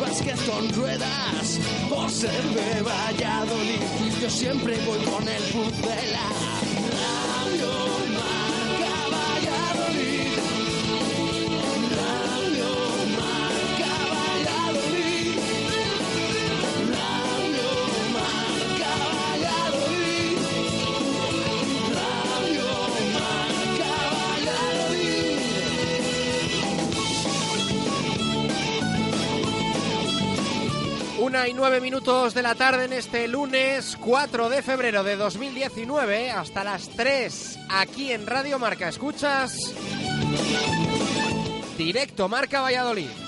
básquet con ruedas. Por ser de Valladolid, yo siempre voy con el pucela. Radio Una y nueve minutos de la tarde en este lunes 4 de febrero de 2019 hasta las 3 aquí en Radio Marca. Escuchas directo Marca Valladolid.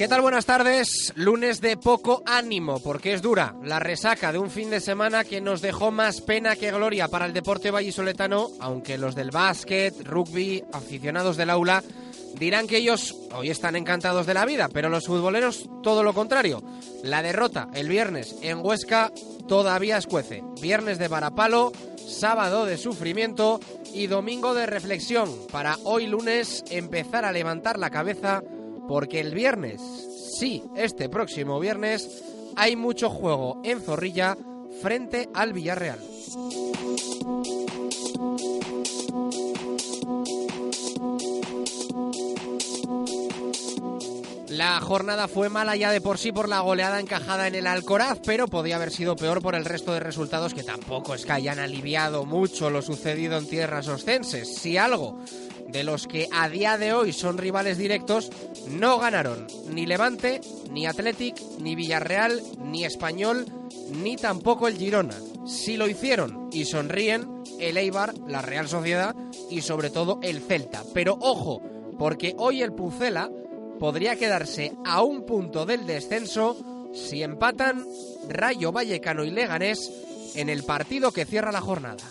¿Qué tal? Buenas tardes. Lunes de poco ánimo, porque es dura la resaca de un fin de semana que nos dejó más pena que gloria para el deporte vallisoletano, aunque los del básquet, rugby, aficionados del aula Dirán que ellos hoy están encantados de la vida, pero los futboleros todo lo contrario. La derrota el viernes en Huesca todavía escuece. Viernes de varapalo, sábado de sufrimiento y domingo de reflexión para hoy lunes empezar a levantar la cabeza porque el viernes, sí, este próximo viernes, hay mucho juego en Zorrilla frente al Villarreal. La jornada fue mala ya de por sí por la goleada encajada en el Alcoraz, pero podía haber sido peor por el resto de resultados que tampoco es que hayan aliviado mucho lo sucedido en tierras ostenses. Si algo de los que a día de hoy son rivales directos no ganaron ni Levante, ni Athletic, ni Villarreal, ni Español, ni tampoco el Girona. Si lo hicieron y sonríen, el Eibar, la Real Sociedad y sobre todo el Celta. Pero ojo, porque hoy el Pucela podría quedarse a un punto del descenso si empatan Rayo Vallecano y Leganés en el partido que cierra la jornada.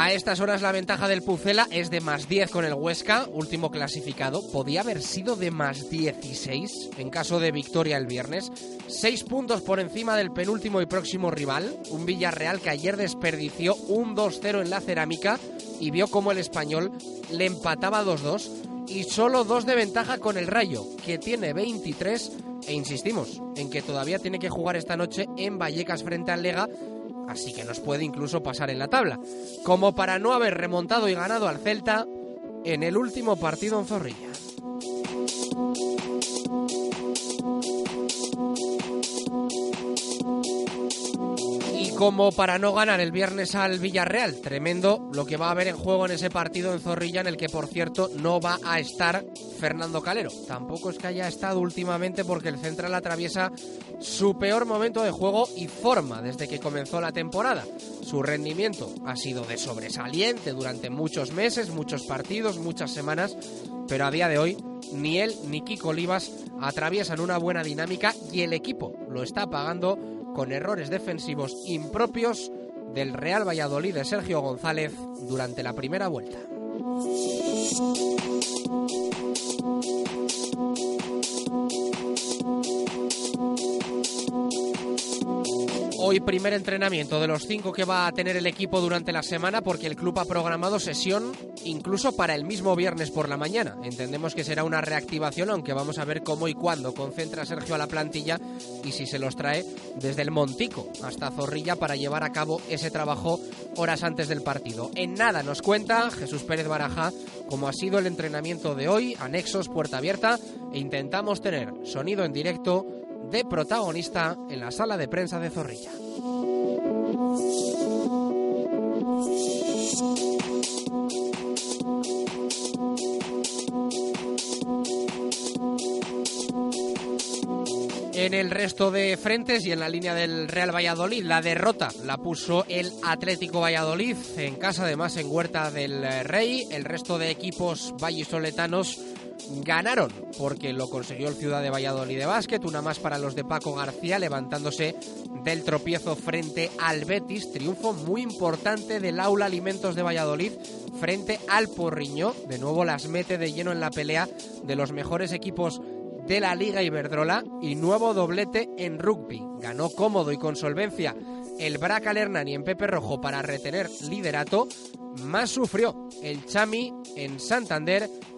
A estas horas la ventaja del Pucela es de más 10 con el Huesca, último clasificado. Podía haber sido de más 16 en caso de victoria el viernes. Seis puntos por encima del penúltimo y próximo rival, un Villarreal que ayer desperdició un 2-0 en la cerámica y vio como el español le empataba 2-2 y solo dos de ventaja con el Rayo, que tiene 23 e insistimos en que todavía tiene que jugar esta noche en Vallecas frente al Lega así que nos puede incluso pasar en la tabla, como para no haber remontado y ganado al Celta en el último partido en Zorrilla. Como para no ganar el viernes al Villarreal. Tremendo lo que va a haber en juego en ese partido en Zorrilla, en el que, por cierto, no va a estar Fernando Calero. Tampoco es que haya estado últimamente porque el Central atraviesa su peor momento de juego y forma desde que comenzó la temporada. Su rendimiento ha sido de sobresaliente durante muchos meses, muchos partidos, muchas semanas, pero a día de hoy ni él ni Kiko Olivas atraviesan una buena dinámica y el equipo lo está pagando con errores defensivos impropios del Real Valladolid de Sergio González durante la primera vuelta. Primer entrenamiento de los cinco que va a tener el equipo durante la semana porque el club ha programado sesión incluso para el mismo viernes por la mañana. Entendemos que será una reactivación, aunque vamos a ver cómo y cuándo concentra Sergio a la plantilla y si se los trae desde el Montico hasta Zorrilla para llevar a cabo ese trabajo horas antes del partido. En nada nos cuenta Jesús Pérez Baraja cómo ha sido el entrenamiento de hoy, anexos, puerta abierta e intentamos tener sonido en directo de protagonista en la sala de prensa de Zorrilla. En el resto de frentes y en la línea del Real Valladolid, la derrota la puso el Atlético Valladolid en casa, además en Huerta del Rey. El resto de equipos vallisoletanos ganaron porque lo consiguió el Ciudad de Valladolid de básquet, una más para los de Paco García levantándose del tropiezo frente al Betis, triunfo muy importante del Aula Alimentos de Valladolid frente al Porriño, de nuevo las mete de lleno en la pelea de los mejores equipos de la Liga Iberdrola y nuevo doblete en rugby. Ganó cómodo y con solvencia el Braca Hernani en Pepe Rojo para retener liderato. Más sufrió el Chami en Santander,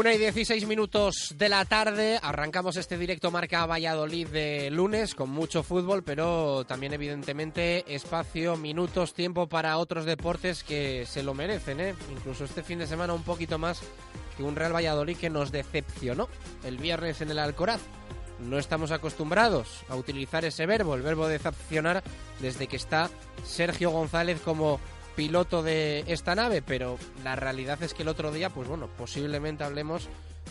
Una y 16 minutos de la tarde, arrancamos este directo Marca Valladolid de lunes con mucho fútbol, pero también evidentemente espacio, minutos, tiempo para otros deportes que se lo merecen, ¿eh? incluso este fin de semana un poquito más que un Real Valladolid que nos decepcionó el viernes en el Alcoraz. No estamos acostumbrados a utilizar ese verbo, el verbo decepcionar, desde que está Sergio González como piloto de esta nave, pero la realidad es que el otro día, pues bueno, posiblemente hablemos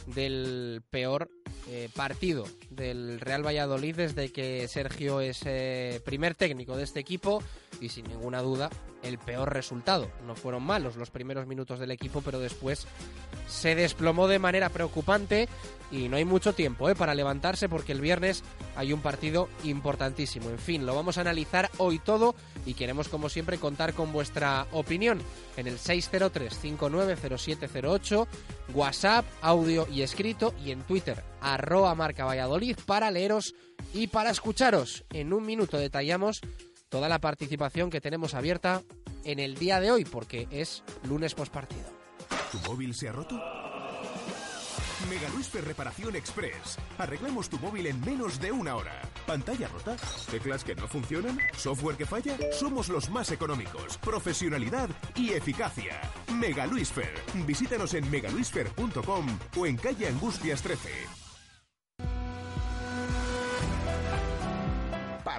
del peor eh, partido del Real Valladolid desde que Sergio es eh, primer técnico de este equipo y sin ninguna duda el peor resultado. No fueron malos los primeros minutos del equipo, pero después se desplomó de manera preocupante y no hay mucho tiempo ¿eh? para levantarse porque el viernes hay un partido importantísimo. En fin, lo vamos a analizar hoy todo y queremos como siempre contar con vuestra opinión en el 603-590708, WhatsApp, audio y escrito y en Twitter arroba marca Valladolid para leeros y para escucharos. En un minuto detallamos toda la participación que tenemos abierta en el día de hoy porque es lunes postpartido. ¿Tu móvil se ha roto? Mega Luisfer Reparación Express. Arreglamos tu móvil en menos de una hora. ¿Pantalla rota? ¿Teclas que no funcionan? ¿Software que falla? Somos los más económicos. Profesionalidad y eficacia. Mega Luisfer. Visítanos en megaluisfer.com o en calle Angustias 13.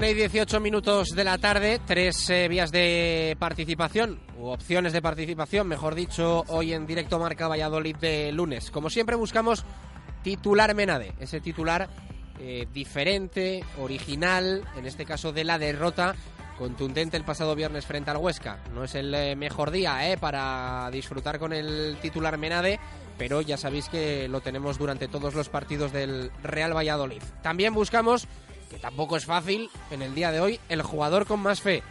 0708. Una y 18 minutos de la tarde, tres eh, vías de participación, u opciones de participación, mejor dicho, hoy en directo Marca Valladolid de lunes. Como siempre buscamos titular Menade, ese titular eh, diferente, original, en este caso de la derrota contundente el pasado viernes frente al Huesca. No es el eh, mejor día eh, para disfrutar con el titular Menade, pero ya sabéis que lo tenemos durante todos los partidos del Real Valladolid. También buscamos que tampoco es fácil en el día de hoy, el jugador con más fe.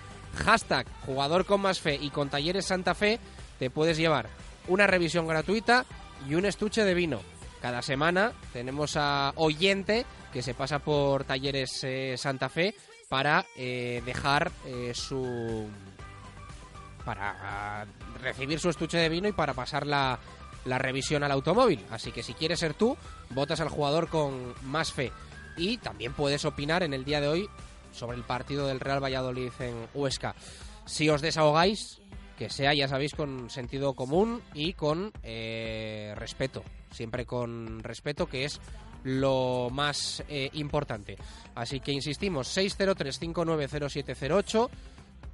Hashtag jugador con más fe y con talleres Santa Fe te puedes llevar una revisión gratuita y un estuche de vino. Cada semana tenemos a oyente que se pasa por talleres eh, Santa Fe para eh, dejar eh, su para recibir su estuche de vino y para pasar la, la revisión al automóvil. Así que si quieres ser tú, votas al jugador con más fe y también puedes opinar en el día de hoy sobre el partido del Real Valladolid en Huesca. Si os desahogáis, que sea, ya sabéis, con sentido común y con eh, respeto. Siempre con respeto, que es lo más eh, importante. Así que insistimos, 603-590708,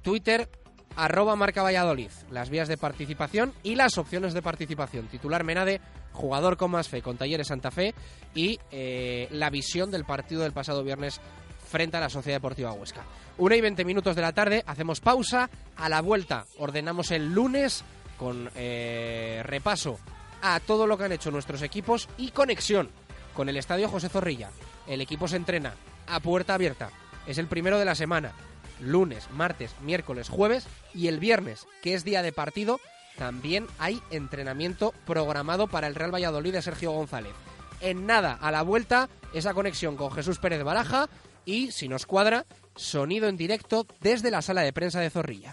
Twitter, arroba marca Valladolid, las vías de participación y las opciones de participación. Titular Menade, jugador con más fe con Talleres Santa Fe y eh, la visión del partido del pasado viernes frente a la Sociedad Deportiva Huesca. Una y 20 minutos de la tarde, hacemos pausa, a la vuelta ordenamos el lunes con eh, repaso a todo lo que han hecho nuestros equipos y conexión con el Estadio José Zorrilla. El equipo se entrena a puerta abierta, es el primero de la semana lunes, martes, miércoles, jueves y el viernes, que es día de partido, también hay entrenamiento programado para el Real Valladolid de Sergio González. En nada, a la vuelta, esa conexión con Jesús Pérez Baraja y, si nos cuadra, sonido en directo desde la sala de prensa de Zorrilla.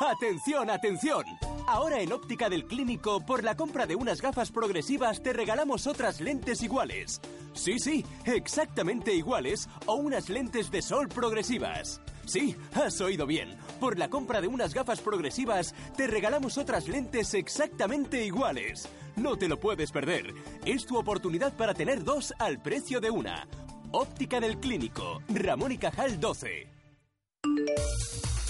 ¡Atención, atención! Ahora en Óptica del Clínico, por la compra de unas gafas progresivas, te regalamos otras lentes iguales. Sí, sí, exactamente iguales o unas lentes de sol progresivas. Sí, has oído bien. Por la compra de unas gafas progresivas, te regalamos otras lentes exactamente iguales. No te lo puedes perder. Es tu oportunidad para tener dos al precio de una. Óptica del Clínico, Ramón y Cajal 12.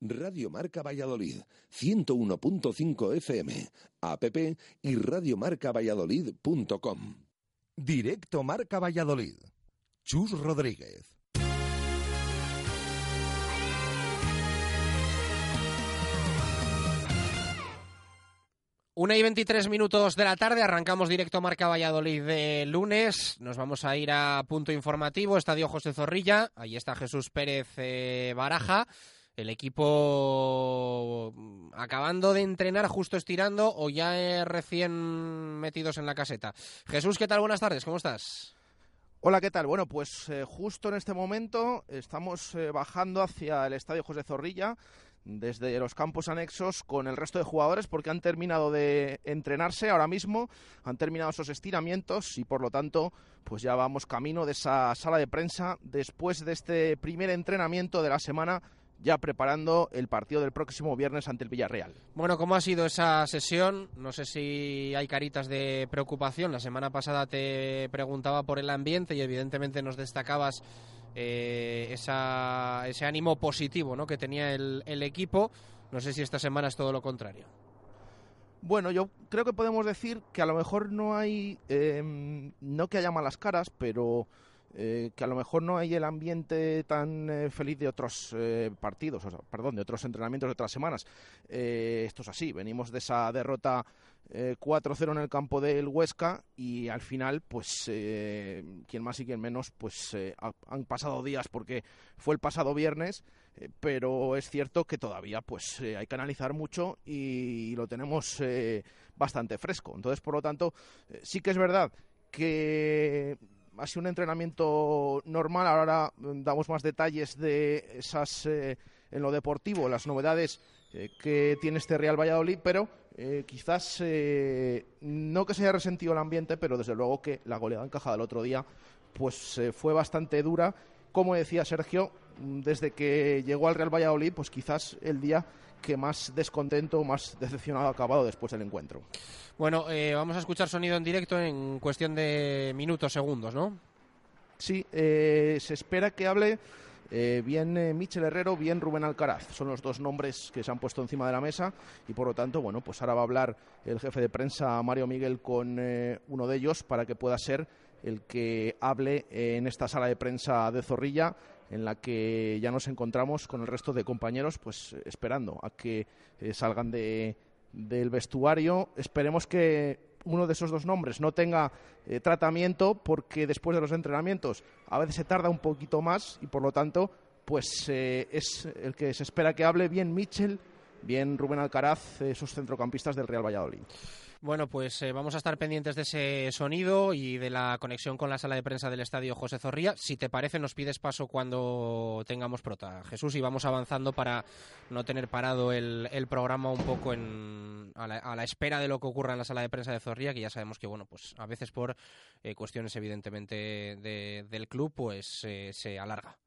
Radio Marca Valladolid, 101.5 FM, app y radiomarcavalladolid.com. Directo Marca Valladolid. Chus Rodríguez. Una y 23 minutos de la tarde, arrancamos directo Marca Valladolid de lunes. Nos vamos a ir a punto informativo, Estadio José Zorrilla. Ahí está Jesús Pérez eh, Baraja. El equipo acabando de entrenar, justo estirando o ya eh, recién metidos en la caseta. Jesús, ¿qué tal? Buenas tardes, ¿cómo estás? Hola, ¿qué tal? Bueno, pues eh, justo en este momento estamos eh, bajando hacia el Estadio José Zorrilla desde los campos anexos con el resto de jugadores porque han terminado de entrenarse ahora mismo, han terminado esos estiramientos y por lo tanto pues ya vamos camino de esa sala de prensa después de este primer entrenamiento de la semana ya preparando el partido del próximo viernes ante el Villarreal. Bueno, ¿cómo ha sido esa sesión? No sé si hay caritas de preocupación. La semana pasada te preguntaba por el ambiente y evidentemente nos destacabas eh, ese ánimo positivo ¿no? que tenía el, equipo. No sé si esta semana es todo lo contrario. Bueno, yo creo que podemos decir que a lo mejor no hay, em, no que haya malas caras, pero eh, que a lo mejor no hay el ambiente tan eh, feliz de otros eh, partidos, perdón, de otros entrenamientos de otras semanas. esto es así, venimos de esa derrota 4-0 en el campo del Huesca y al final, pues, quien más y quien menos, pues han pasado días porque fue el pasado viernes, pero es cierto que todavía, pues, hay que analizar mucho y lo tenemos bastante fresco. Entonces, por lo tanto, sí que es verdad que ha sido un entrenamiento normal. Ahora mm, damos más detalles de esas eh, en lo deportivo, las novedades eh, que tiene este Real Valladolid, pero eh, quizás no que se haya resentido el ambiente, pero desde luego que la goleada encajada el otro día pues fue bastante dura. Como decía Sergio, mm, desde que llegó al Real Valladolid, pues quizás el día que más descontento, más decepcionado ha acabado después del encuentro. Bueno, eh, vamos a escuchar sonido en directo en cuestión de minutos, segundos, ¿no? Sí, eh, se espera que hable eh, bien Michel Herrero, bien Rubén Alcaraz. Son los dos nombres que se han puesto encima de la mesa y por lo tanto, bueno, pues ahora va a hablar el jefe de prensa Mario Miguel con uno de ellos para que pueda ser el que hable en esta sala de prensa de Zorrilla en la que ya nos encontramos con el resto de compañeros pues esperando a que salgan de del vestuario. Esperemos que uno de esos dos nombres no tenga eh, tratamiento porque después de los entrenamientos a veces se tarda un poquito más y por lo tanto pues es el que se espera que hable bien Mitchell, bien Rubén Alcaraz, esos centrocampistas del Real Valladolid. Bueno, pues eh, vamos a estar pendientes de ese sonido y de la conexión con la sala de prensa del estadio José Zorrilla. Si te parece, nos pides paso cuando tengamos prota, Jesús, y vamos avanzando para no tener parado el, programa un poco en, a, la, espera de lo que ocurra en la sala de prensa de Zorrilla, que ya sabemos que, bueno, pues a veces por eh, cuestiones evidentemente del club, pues eh, se alarga.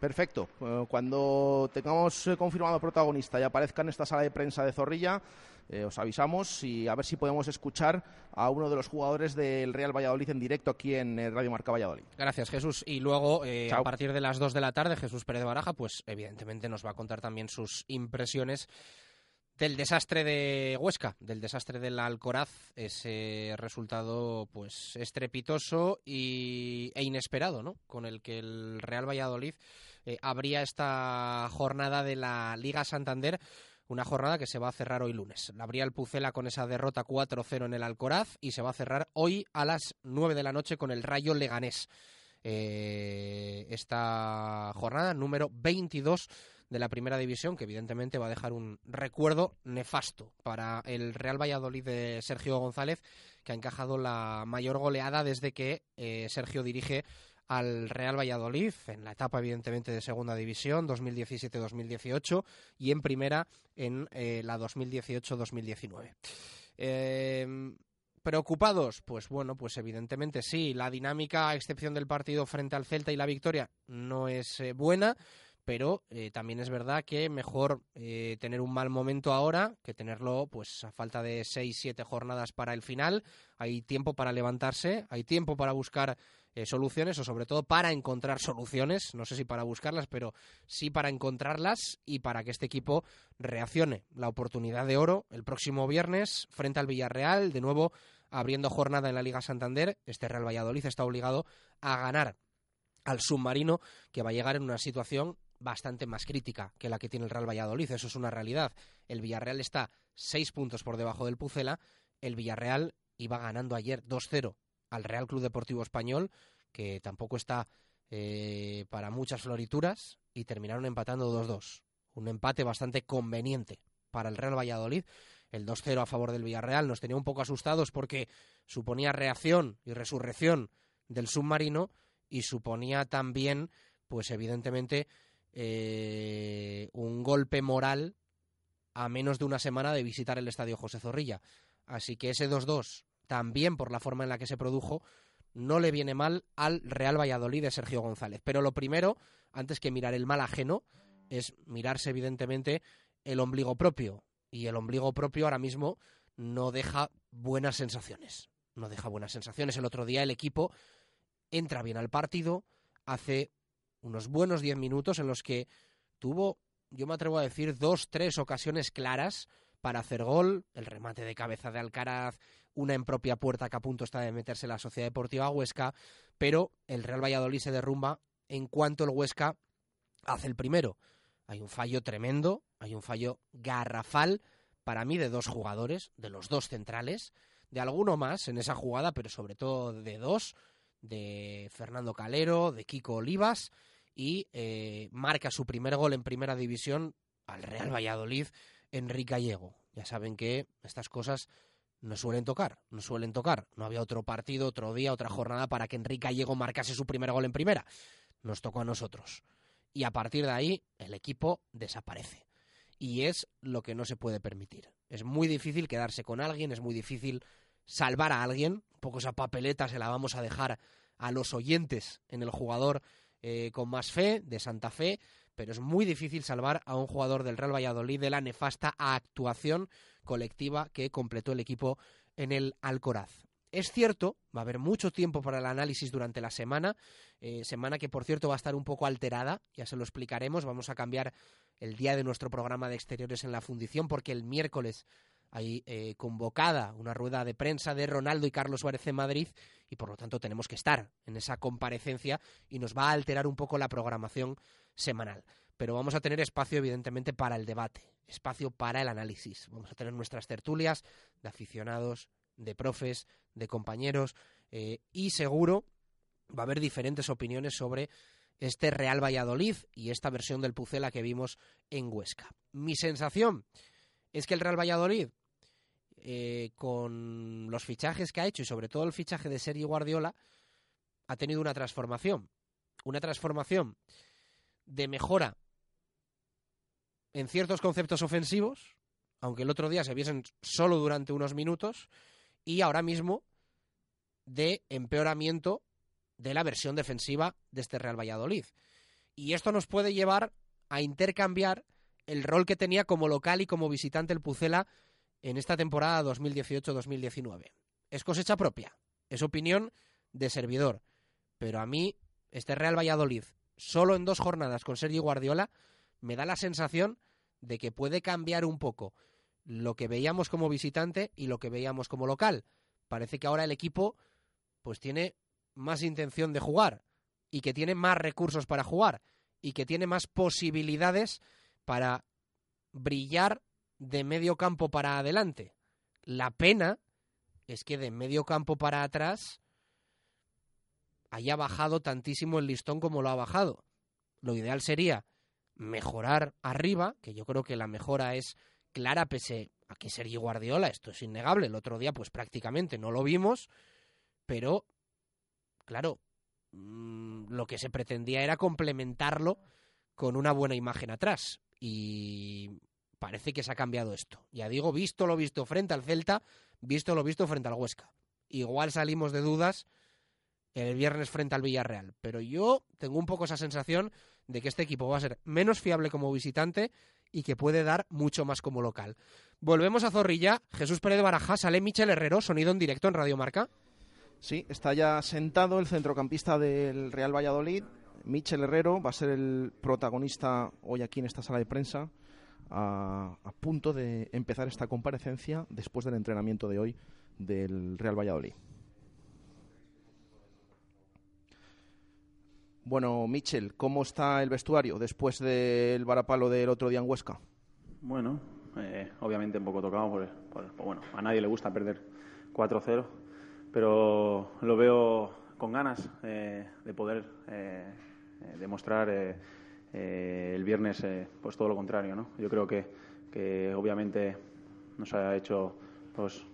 Perfecto. Cuando tengamos confirmado protagonista y aparezca en esta sala de prensa de Zorrilla, eh, os avisamos y a ver si podemos escuchar a uno de los jugadores del Real Valladolid en directo aquí en eh, Radio Marca Valladolid. Gracias, Jesús. Y luego, eh, a partir de las 2 de la tarde, Jesús Pérez Baraja, pues evidentemente nos va a contar también sus impresiones del desastre de Huesca, del desastre del Alcoraz, ese resultado pues estrepitoso y, e inesperado, ¿no? Con el que el Real Valladolid abría esta jornada de la Liga Santander una jornada que se va a cerrar hoy lunes. La abría el Pucela con esa derrota 4-0 en el Alcoraz y se va a cerrar hoy a las 9 de la noche con el Rayo Leganés. Eh, esta jornada número 22 de la primera división, que evidentemente va a dejar un recuerdo nefasto para el Real Valladolid de Sergio González, que ha encajado la mayor goleada desde que eh, Sergio dirige al Real Valladolid en la etapa evidentemente de segunda división 2017-2018 y en primera en eh, la 2018-2019. Em, ¿Preocupados? Pues bueno, pues evidentemente sí. La dinámica, a excepción del partido frente al Celta y la victoria, no es eh, buena, pero eh, también es verdad que mejor tener un mal momento ahora que tenerlo pues a falta de seis, siete jornadas para el final. Hay tiempo para levantarse, hay tiempo para buscar eh, soluciones o sobre todo para encontrar soluciones, no sé si para buscarlas, pero sí para encontrarlas y para que este equipo reaccione. La oportunidad de oro el próximo viernes frente al Villarreal, de nuevo abriendo jornada en la Liga Santander, este Real Valladolid está obligado a ganar al submarino que va a llegar en una situación bastante más crítica que la que tiene el Real Valladolid, eso es una realidad. El Villarreal está seis puntos por debajo del Pucela, el Villarreal iba ganando ayer 2-0 al Real Club Deportivo Español, que tampoco está eh, para muchas florituras, y terminaron empatando 2-2. Un empate bastante conveniente para el Real Valladolid. El 2-0 a favor del Villarreal nos tenía un poco asustados porque suponía reacción y resurrección del submarino y suponía también, pues evidentemente, eh, un golpe moral a menos de una semana de visitar el estadio José Zorrilla. Así que ese 2-2 también por la forma en la que se produjo, no le viene mal al Real Valladolid de Sergio González. Pero lo primero, antes que mirar el mal ajeno, es mirarse evidentemente el ombligo propio. Y el ombligo propio ahora mismo no deja buenas sensaciones. No deja buenas sensaciones. El otro día el equipo entra bien al partido, hace unos buenos diez minutos en los que tuvo, yo me atrevo a decir, dos, tres ocasiones claras para hacer gol, el remate de cabeza de Alcaraz, una en propia puerta que a punto está de meterse la Sociedad Deportiva Huesca, pero el Real Valladolid se derrumba en cuanto el Huesca hace el primero. Hay un fallo tremendo, hay un fallo garrafal para mí de dos jugadores, de los dos centrales, de alguno más en esa jugada, pero sobre todo de dos, de Fernando Calero, de Kiko Olivas, y eh, marca su primer gol en primera división al Real Valladolid Enrique Gallego. Ya saben que estas cosas no suelen tocar, no suelen tocar. No había otro partido, otro día, otra jornada para que Enrique Gallego marcase su primer gol en primera. Nos tocó a nosotros. Y a partir de ahí, el equipo desaparece. Y es lo que no se puede permitir. Es muy difícil quedarse con alguien, es muy difícil salvar a alguien. Poco esa papeleta se la vamos a dejar a los oyentes en el jugador eh, con más fe, de Santa Fe, pero es muy difícil salvar a un jugador del Real Valladolid de la nefasta actuación colectiva que completó el equipo en el Alcoraz. Es cierto, va a haber mucho tiempo para el análisis durante la semana, eh, semana que por cierto va a estar un poco alterada, ya se lo explicaremos, vamos a cambiar el día de nuestro programa de exteriores en la fundición porque el miércoles hay eh, convocada una rueda de prensa de Ronaldo y Carlos Suárez en Madrid y por lo tanto tenemos que estar en esa comparecencia y nos va a alterar un poco la programación semanal. Pero vamos a tener espacio, evidentemente, para el debate, espacio para el análisis. Vamos a tener nuestras tertulias de aficionados, de profes, de compañeros eh, y seguro va a haber diferentes opiniones sobre este Real Valladolid y esta versión del Pucela que vimos en Huesca. Mi sensación es que el Real Valladolid, eh, con los fichajes que ha hecho y sobre todo el fichaje de Sergio Guardiola, ha tenido una transformación. Una transformación de mejora en ciertos conceptos ofensivos, aunque el otro día se viesen solo durante unos minutos, y ahora mismo de empeoramiento de la versión defensiva de este Real Valladolid. Y esto nos puede llevar a intercambiar el rol que tenía como local y como visitante el Pucela en esta temporada 2018-2019. Es cosecha propia, es opinión de servidor, pero a mí este Real Valladolid, solo en dos jornadas con Sergio Guardiola, me da la sensación de que puede cambiar un poco lo que veíamos como visitante y lo que veíamos como local. Parece que ahora el equipo pues tiene más intención de jugar y que tiene más recursos para jugar y que tiene más posibilidades para brillar de medio campo para adelante. La pena es que de medio campo para atrás haya bajado tantísimo el listón como lo ha bajado. Lo ideal sería mejorar arriba, que yo creo que la mejora es clara pese a que Sergio Guardiola, esto es innegable, el otro día pues prácticamente no lo vimos, pero claro, mm, lo que se pretendía era complementarlo con una buena imagen atrás. Y parece que se ha cambiado esto. Ya digo, visto lo visto frente al Celta, visto lo visto frente al Huesca. Igual salimos de dudas el viernes frente al Villarreal. Pero yo tengo un poco esa sensación de que este equipo va a ser menos fiable como visitante y que puede dar mucho más como local. Volvemos a Zorrilla. Jesús Pérez de Baraja, sale Michel Herrero, sonido en directo en Radio Marca. Sí, está ya sentado el centrocampista del Real Valladolid. Michel Herrero va a ser el protagonista hoy aquí en esta sala de prensa, a, punto de empezar esta comparecencia después del entrenamiento de hoy del Real Valladolid. Bueno, Michel, ¿cómo está el vestuario después del varapalo del otro día en Huesca? Bueno, eh, obviamente un poco tocado, por, bueno, a nadie le gusta perder 4-0 pero lo veo con ganas eh, de poder eh, eh, el viernes pues todo lo contrario. ¿no? Yo creo que, que obviamente nos ha hecho pues,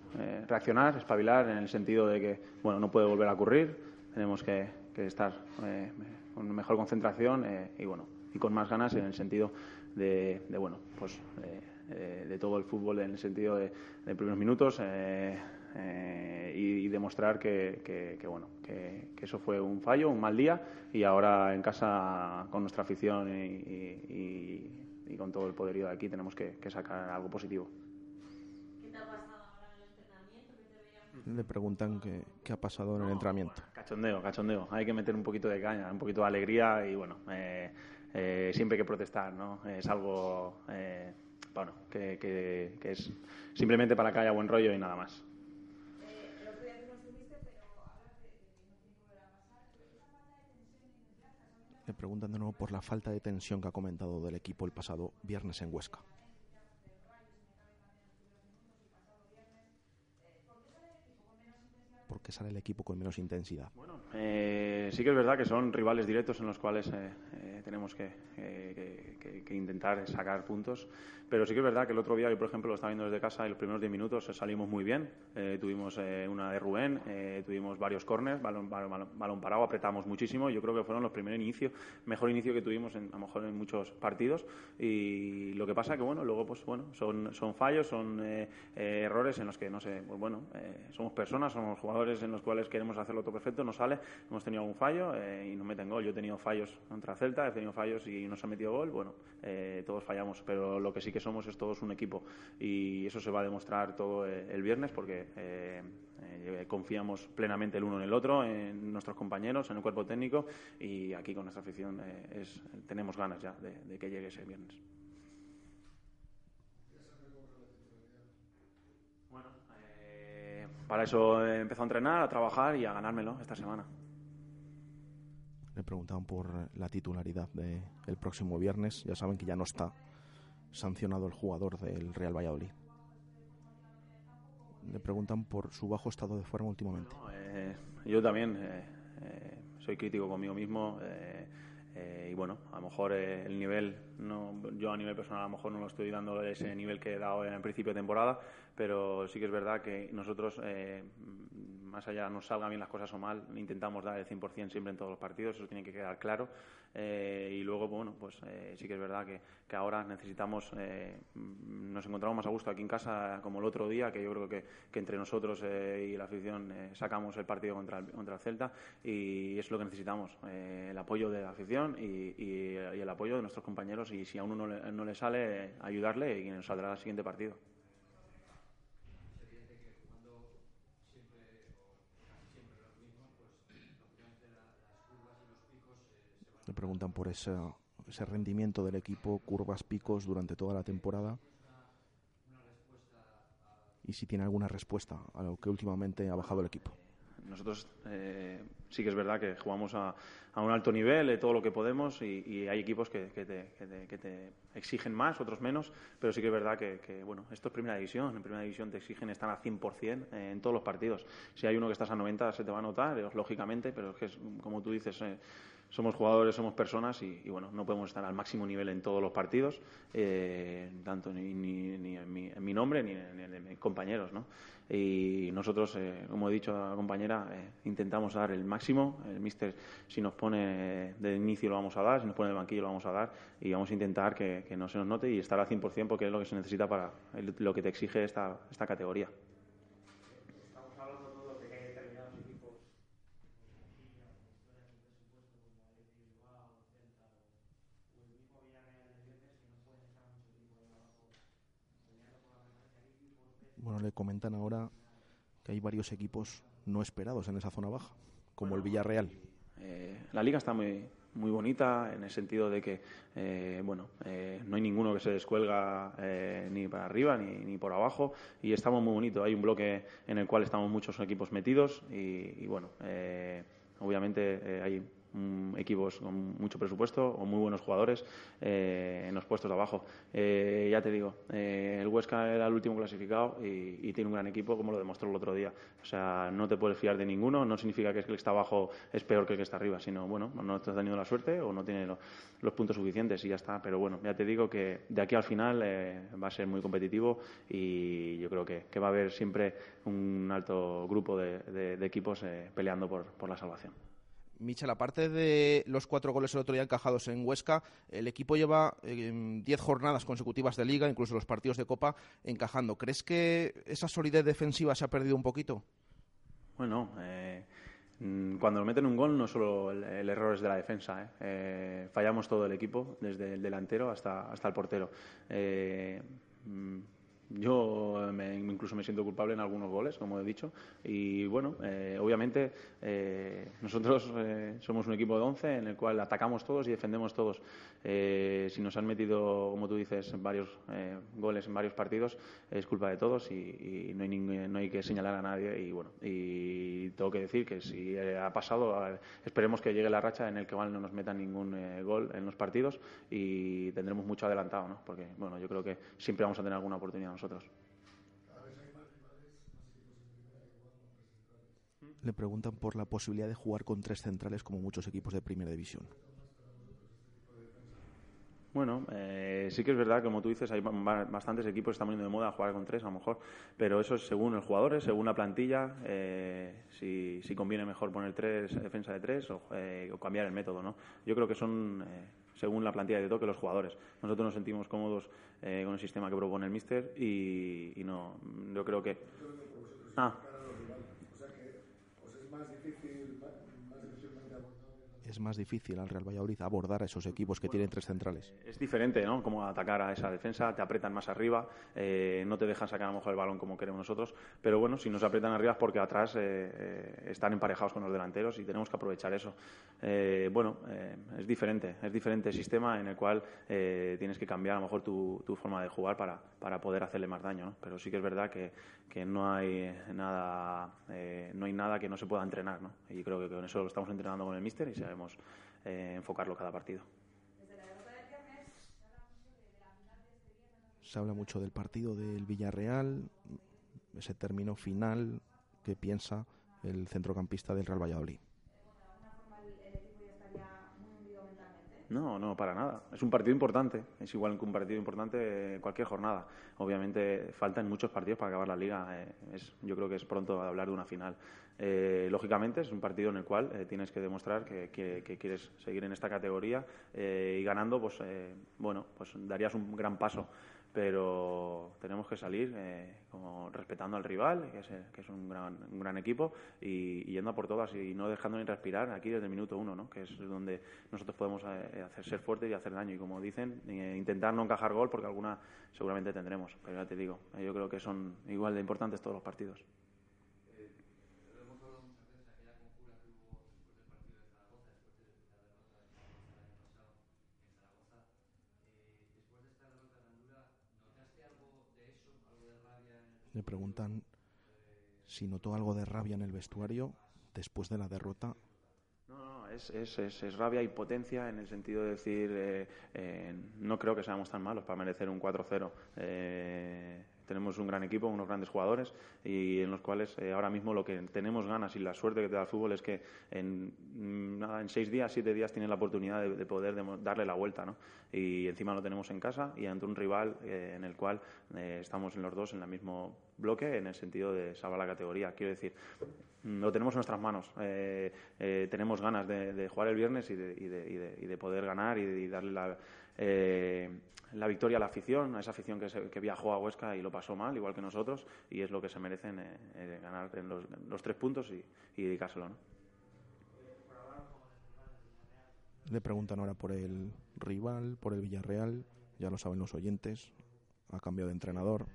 reaccionar, espabilar, en el sentido de que bueno, no puede volver a ocurrir, tenemos que, que estar con mejor concentración y, bueno, y con más ganas en el sentido de, de bueno, pues, de todo el fútbol, en el sentido de, de primeros minutos. Eh, y, demostrar que, bueno, que, eso fue un fallo, un mal día y ahora en casa con nuestra afición y, con todo el poderío de aquí tenemos que, sacar algo positivo. Le preguntan qué, ha pasado en el entrenamiento. Cachondeo, cachondeo. Hay que meter un poquito de caña, un poquito de alegría y bueno, eh, eh, siempre hay que protestar, ¿no? Es algo, bueno, que, que es simplemente para que haya buen rollo y nada más. Le preguntan de nuevo por la falta de tensión que ha comentado del equipo el pasado viernes en Huesca. ¿Por qué sale el equipo con menos intensidad? Bueno, eh, sí que es verdad que son rivales directos en los cuales eh, eh, tenemos que, intentar sacar puntos. Pero sí que es verdad que el otro día, yo por ejemplo lo estaba viendo desde casa y los primeros 10 minutos salimos muy bien. tuvimos una de Rubén, tuvimos varios corners, balón, balón, parado, apretamos muchísimo. Yo creo que fueron los primeros inicios, mejor inicio que tuvimos en, a lo mejor en muchos partidos. Y lo que pasa que, bueno, luego pues bueno, son, son fallos, son errores en los que, no sé, pues bueno, somos personas, somos jugadores en los cuales queremos hacerlo todo perfecto, no sale, hemos tenido algún fallo y nos meten gol. Yo he tenido fallos contra Celta, he tenido fallos y no se ha metido gol, bueno, eh, todos fallamos, pero lo que sí que somos es todos un equipo y eso se va a demostrar todo eh, el viernes porque eh, confiamos plenamente el uno en el otro, en nuestros compañeros, en el cuerpo técnico y aquí con nuestra afición es, tenemos ganas ya de, que llegue ese viernes. Bueno, para eso he empezado a entrenar, a trabajar y a ganármelo esta semana le preguntaban por la titularidad del próximo viernes. Ya saben que ya no está sancionado el jugador del Real Valladolid. Le preguntan por su bajo estado de forma últimamente. Eh, yo también eh, eh, soy crítico conmigo mismo. y bueno, a lo mejor el nivel, no, yo a nivel personal a lo mejor no lo estoy dando ese nivel que he dado en el principio de temporada, pero sí que es verdad que nosotros más allá nos salgan bien las cosas o mal, intentamos dar el 100% siempre en todos los partidos, eso tiene que quedar claro. Eh, y luego, bueno, pues eh, sí que es verdad que, ahora necesitamos, eh, nos encontramos más a gusto aquí en casa como el otro día, que yo creo que, entre nosotros y la afición sacamos el partido contra el, contra el Celta y es lo que necesitamos, el apoyo de la afición y, el apoyo de nuestros compañeros y si a uno no le, no le sale, ayudarle y saldrá el siguiente partido. Le preguntan por ese, ese rendimiento del equipo, curvas, picos durante toda la temporada. Y si tiene alguna respuesta a lo que últimamente ha bajado el equipo. Nosotros eh, sí que es verdad que jugamos a, un alto nivel, de todo lo que podemos, y, hay equipos que, que, te, que, te, exigen más, otros menos, pero sí que es verdad que, bueno, esto es primera división. En primera división te exigen estar a 100% en todos los partidos. Si hay uno que estás a 90 se te va a notar, lógicamente, pero es que, como tú dices, eh, somos jugadores, somos personas y, bueno, no podemos estar al máximo nivel en todos los partidos, eh, tanto ni, ni, en, mi, nombre ni en, mis compañeros, ¿no? Y nosotros, eh, como he dicho a la compañera, eh, intentamos dar el máximo. El míster, si nos pone de inicio lo vamos a dar, si nos pone de banquillo lo vamos a dar y vamos a intentar que, que no se nos note y estar al 100% porque es lo que se necesita para lo que te exige esta, esta categoría. Bueno, le comentan ahora que hay varios equipos no esperados en esa zona baja, como el Villarreal. Eh, la liga está muy, muy bonita en el sentido de que eh, bueno eh, no hay ninguno que se descuelga ni para arriba ni, ni, por abajo y estamos muy bonitos hay un bloque en el cual estamos muchos equipos metidos y, y bueno obviamente hay equipos con mucho presupuesto o muy buenos jugadores eh, en los puestos de abajo. Eh, ya te digo, eh, el Huesca era el último clasificado y, tiene un gran equipo como lo demostró el otro día. O sea, no te puedes fiar de ninguno, no significa que el que está abajo es peor que el que está arriba, sino, bueno, no estás teniendo la suerte o no tiene los puntos suficientes y ya está. Pero bueno, ya te digo que de aquí al final va a ser muy competitivo y yo creo que, va a haber siempre un alto grupo de, equipos peleando por la salvación. Michel, aparte de los cuatro goles el otro día encajados en Huesca, el equipo lleva em, diez jornadas consecutivas de liga, incluso los partidos de Copa, encajando. ¿Crees que esa solidez defensiva se ha perdido un poquito? Bueno, eh, mm, cuando meten un gol no solo el, error es de la defensa, eh. Eh, fallamos todo el equipo, desde el delantero hasta, hasta el portero. Yo me, incluso me siento culpable en algunos goles, como he dicho. Y bueno, eh, obviamente eh, nosotros eh, somos un equipo de 11 en el cual atacamos todos y defendemos todos. Si nos han metido, como tú dices, varios goles en varios partidos, es culpa de todos y, no, hay no, hay que señalar a nadie. Y bueno, y tengo que decir que si ha pasado, esperemos que llegue la racha en el que no nos metan ningún gol en los partidos y tendremos mucho adelantado, ¿no? Porque bueno, yo creo que siempre vamos a tener alguna oportunidad nosotros. Le preguntan por la posibilidad de jugar con tres centrales como muchos equipos de primera división. Bueno, eh, sí que es verdad, como tú dices, hay bastantes equipos que están poniendo de moda jugar con tres, a lo mejor, pero eso es según el jugador, según la plantilla, eh, si, conviene mejor poner tres, defensa de tres o, eh, o, cambiar el método, ¿no? Yo creo que son según la plantilla de toque los jugadores. Nosotros nos sentimos cómodos eh, con el sistema que propone el míster y, y, no, yo creo que... Ah. O sea que, es más difícil es más difícil al Real Valladolid abordar a esos equipos que tienen tres centrales. Es diferente, ¿no? Como atacar a esa defensa, te apretan más arriba, eh, no te dejan sacar a lo mejor el balón como queremos nosotros, pero bueno, si nos apretan arriba es porque atrás eh, eh, están emparejados con los delanteros y tenemos que aprovechar eso. bueno, es diferente, es diferente el sistema en el cual tienes que cambiar a lo mejor tu, forma de jugar para, para poder hacerle más daño, ¿no? Pero sí que es verdad que, que no hay nada no hay nada que no se pueda entrenar, ¿no? Y creo que con eso lo estamos entrenando con el míster y sabemos eh, enfocarlo cada partido. Se habla mucho del partido del Villarreal, ese término final que piensa el centrocampista del Real Valladolid. No, no, para nada. Es un partido importante. Es igual que un partido importante cualquier jornada. Obviamente faltan muchos partidos para acabar la liga. Eh, es, yo creo que es pronto hablar de una final. Eh, lógicamente es un partido en el cual eh, tienes que demostrar que, que, quieres seguir en esta categoría y ganando, pues bueno, pues darías un gran paso pero tenemos que salir eh, como respetando al rival, que es, que es un, gran, un, gran, equipo, y, yendo a por todas y no dejando ni respirar aquí desde el minuto uno, ¿no? que es donde nosotros podemos eh, hacer ser fuertes y hacer daño. Y como dicen, eh, intentar no encajar gol, porque alguna seguramente tendremos. Pero ya te digo, yo creo que son igual de importantes todos los partidos. Le preguntan si notó algo de rabia en el vestuario después de la derrota. No, no, es, es, es, rabia y potencia en el sentido de decir, eh, eh, no creo que seamos tan malos para merecer un 4-0. Eh, tenemos un gran equipo, unos grandes jugadores y en los cuales eh, ahora mismo lo que tenemos ganas y la suerte que te da el fútbol es que en, mm, nada, en seis días, siete días tienes la oportunidad de, poder darle la vuelta. ¿no? Y encima lo tenemos en casa y ante un rival eh, en el cual eh, estamos en los dos en el mismo bloque en el sentido de salvar la categoría. Quiero decir, mm, lo tenemos en nuestras manos. tenemos ganas de, jugar el viernes y de, y de poder ganar y, darle la eh, la victoria a la afición, a esa afición que, viajó a Huesca y lo pasó mal, igual que nosotros, y es lo que se merecen eh, eh, ganar los, tres puntos y, dedicárselo. ¿no? Le preguntan ahora por el rival, por el Villarreal, ya lo saben los oyentes, ha cambiado de entrenador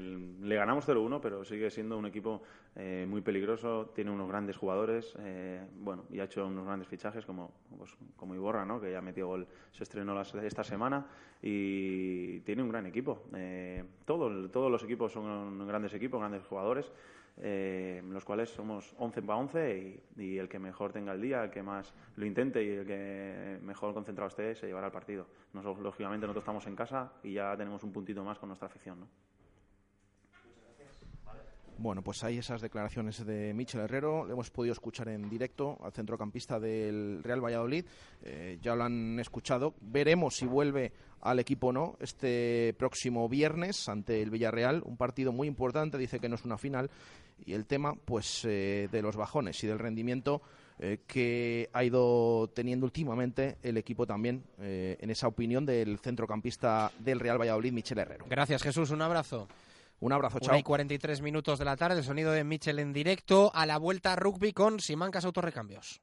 le ganamos 0-1, pero sigue siendo un equipo eh, muy peligroso, tiene unos grandes jugadores, eh, bueno, y ha hecho unos grandes fichajes como, pues, como Iborra, ¿no? que ya metió gol, se estrenó esta semana, y tiene un gran equipo. Eh, todo, todos los equipos son grandes equipos, grandes jugadores, los cuales somos 11 para 11 y, el que mejor tenga el día, el que más lo intente y el que mejor concentrado esté se llevará al partido. Nosotros, lógicamente nosotros estamos en casa y ya tenemos un puntito más con nuestra afición. ¿no? Bueno, pues hay esas declaraciones de Michel Herrero. Le hemos podido escuchar en directo al centrocampista del Real Valladolid. Eh, ya lo han escuchado. Veremos si vuelve al equipo o no este próximo viernes ante el Villarreal. Un partido muy importante. Dice que no es una final. Y el tema, pues, eh, de los bajones y del rendimiento eh, que ha ido teniendo últimamente el equipo también, en esa opinión del centrocampista del Real Valladolid, Michel Herrero. Gracias, Jesús. Un abrazo. Un abrazo, chao. y 43 minutos de la tarde, el sonido de Mitchell en directo a la vuelta rugby con Simancas Autorrecambios.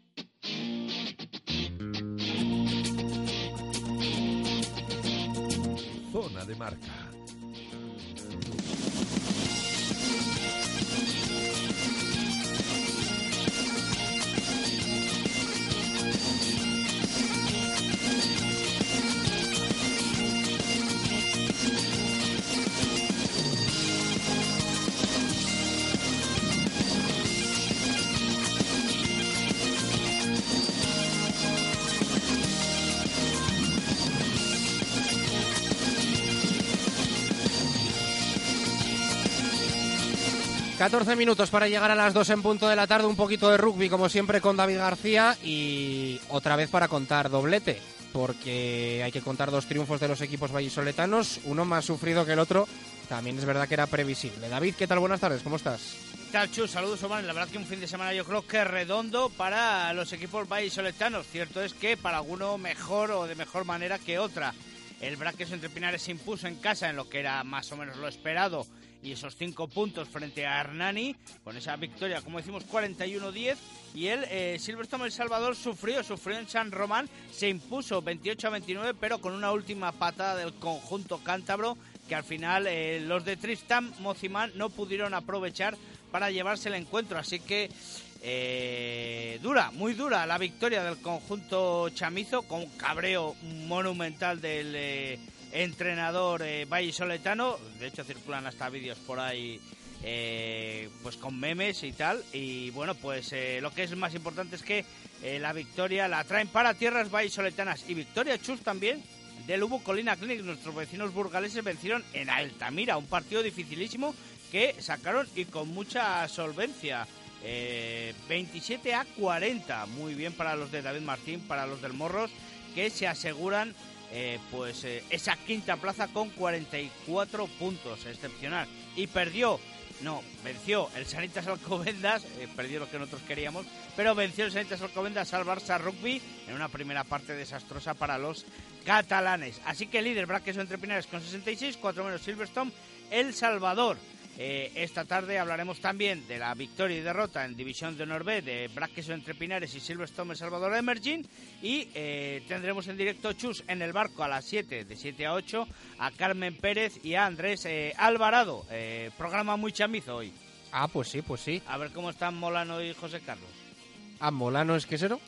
De marca. ...14 minutos para llegar a las 2 en punto de la tarde... ...un poquito de rugby como siempre con David García... ...y otra vez para contar doblete... ...porque hay que contar dos triunfos de los equipos vallisoletanos... ...uno más sufrido que el otro... ...también es verdad que era previsible. David, ¿qué tal? Buenas tardes, ¿cómo estás? ¿Qué tal, Chus? Saludos, Omar. La verdad que un fin de semana yo creo que redondo para los equipos vallisoletanos. Cierto es que para alguno mejor o de mejor manera que otra. El Braques entre Pinares se impuso en casa en lo que era más o menos lo esperado y esos cinco puntos frente a Hernani, con esa victoria, como decimos, 41-10. Y el eh, Silverstone El Salvador sufrió, sufrió en San Román, se impuso 28 29, pero con una última patada del conjunto cántabro que al final eh, los de Tristan Mozimán no pudieron aprovechar para llevarse el encuentro. Así que Eh, dura, muy dura la victoria del conjunto chamizo con cabreo monumental del eh, entrenador eh, vallisoletano. De hecho, circulan hasta vídeos por ahí eh, pues con memes y tal. Y bueno, pues eh, lo que es más importante es que eh, la victoria la traen para tierras vallisoletanas y victoria chus también del Ubu Colina Clinic. Nuestros vecinos burgaleses vencieron en Altamira, un partido dificilísimo que sacaron y con mucha solvencia. Eh, 27 a 40, muy bien para los de David Martín, para los del Morros, que se aseguran eh, pues eh, esa quinta plaza con 44 puntos, excepcional. Y perdió, no, venció el Sanitas Alcobendas, eh, perdió lo que nosotros queríamos, pero venció el Sanitas Alcobendas al Barça Rugby en una primera parte desastrosa para los catalanes. Así que líder Braqueso entre Pinares con 66, 4 menos Silverstone, El Salvador. Eh, esta tarde hablaremos también de la victoria y derrota en División de Honor B de Braqueso entre Pinares y Silverstone Salvador Emerging y eh, tendremos en directo Chus en el barco a las 7, de 7 a 8, a Carmen Pérez y a Andrés eh, Alvarado. Eh, programa muy chamizo hoy. Ah, pues sí, pues sí. A ver cómo están Molano y José Carlos. Ah, Molano es quesero.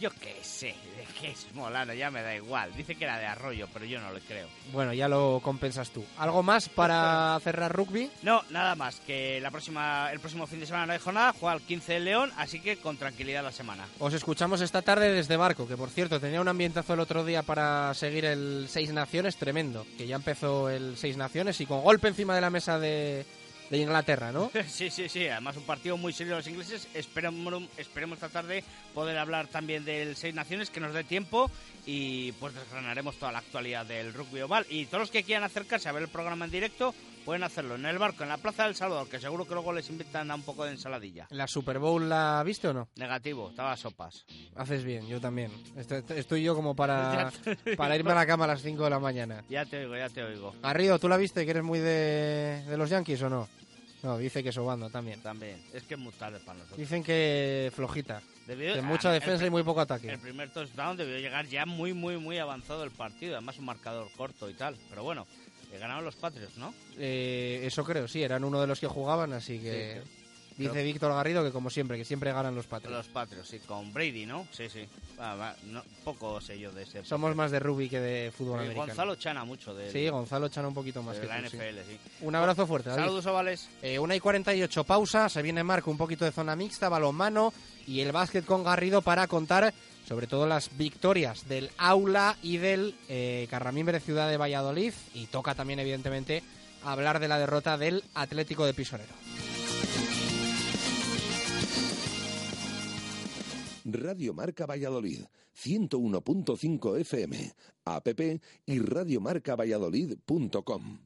Yo qué sé, qué es Molano, ya me da igual. Dice que era de Arroyo, pero yo no le creo. Bueno, ya lo compensas tú. ¿Algo más para cerrar rugby? No, nada más, que la próxima, el próximo fin de semana no hay jornada, juega el 15 de León, así que con tranquilidad la semana. Os escuchamos esta tarde desde Barco, que por cierto tenía un ambientazo el otro día para seguir el Seis Naciones tremendo, que ya empezó el Seis Naciones y con golpe encima de la mesa de, de Inglaterra, ¿no? Sí, sí, sí, además un partido muy serio de los ingleses. Esperemos, esperemos esta tarde poder hablar también del Seis Naciones, que nos dé tiempo y pues desgranaremos toda la actualidad del rugby oval. Y todos los que quieran acercarse a ver el programa en directo pueden hacerlo en el barco, en la Plaza del Salvador, que seguro que luego les invitan a un poco de ensaladilla. ¿La Super Bowl la viste o no? Negativo, estaba a sopas. Haces bien, yo también. Estoy, estoy yo como para, para irme a la cama a las 5 de la mañana. Ya te oigo, ya te oigo. Garrido, ¿tú la viste que eres muy de, de los Yankees o no? No, dice que sobando también. También, es que es muy tarde para nosotros. Dicen que flojita. Debió- que mucha ah, defensa el- y muy poco ataque. El primer touchdown debió llegar ya muy, muy, muy avanzado el partido. Además, un marcador corto y tal. Pero bueno, le ganaron los Patriots, ¿no? Eh, eso creo, sí, eran uno de los que jugaban, así que... Sí, Dice Víctor Garrido que como siempre, que siempre ganan los Patriots. Los Patriots, sí, con Brady, ¿no? Sí, sí. Va, va, no, poco sé yo de ese. Somos más de rugby que de fútbol americano. Gonzalo Chana mucho de Sí, Gonzalo Chana un poquito más de que la tú. NFL, sí. Un abrazo fuerte, David. Saludos, ovales. Eh, una y 48, pausa, se viene Marco, un poquito de zona mixta, balonmano y el básquet con Garrido para contar sobre todo las victorias del Aula y del eh, Carramimbre Ciudad de Valladolid y toca también evidentemente hablar de la derrota del Atlético de Pisonero. Radio Marca Valladolid, 101.5 FM, app y radiomarcavalladolid.com.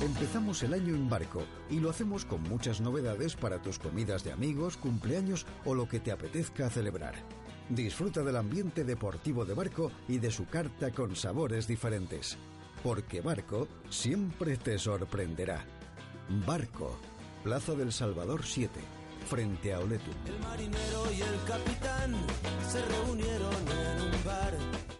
Empezamos el año en barco y lo hacemos con muchas novedades para tus comidas de amigos, cumpleaños o lo que te apetezca celebrar. Disfruta del ambiente deportivo de barco y de su carta con sabores diferentes. Porque barco siempre te sorprenderá. Barco, Plaza del Salvador 7, frente a Oletum. El marinero y el capitán se reunieron en un bar.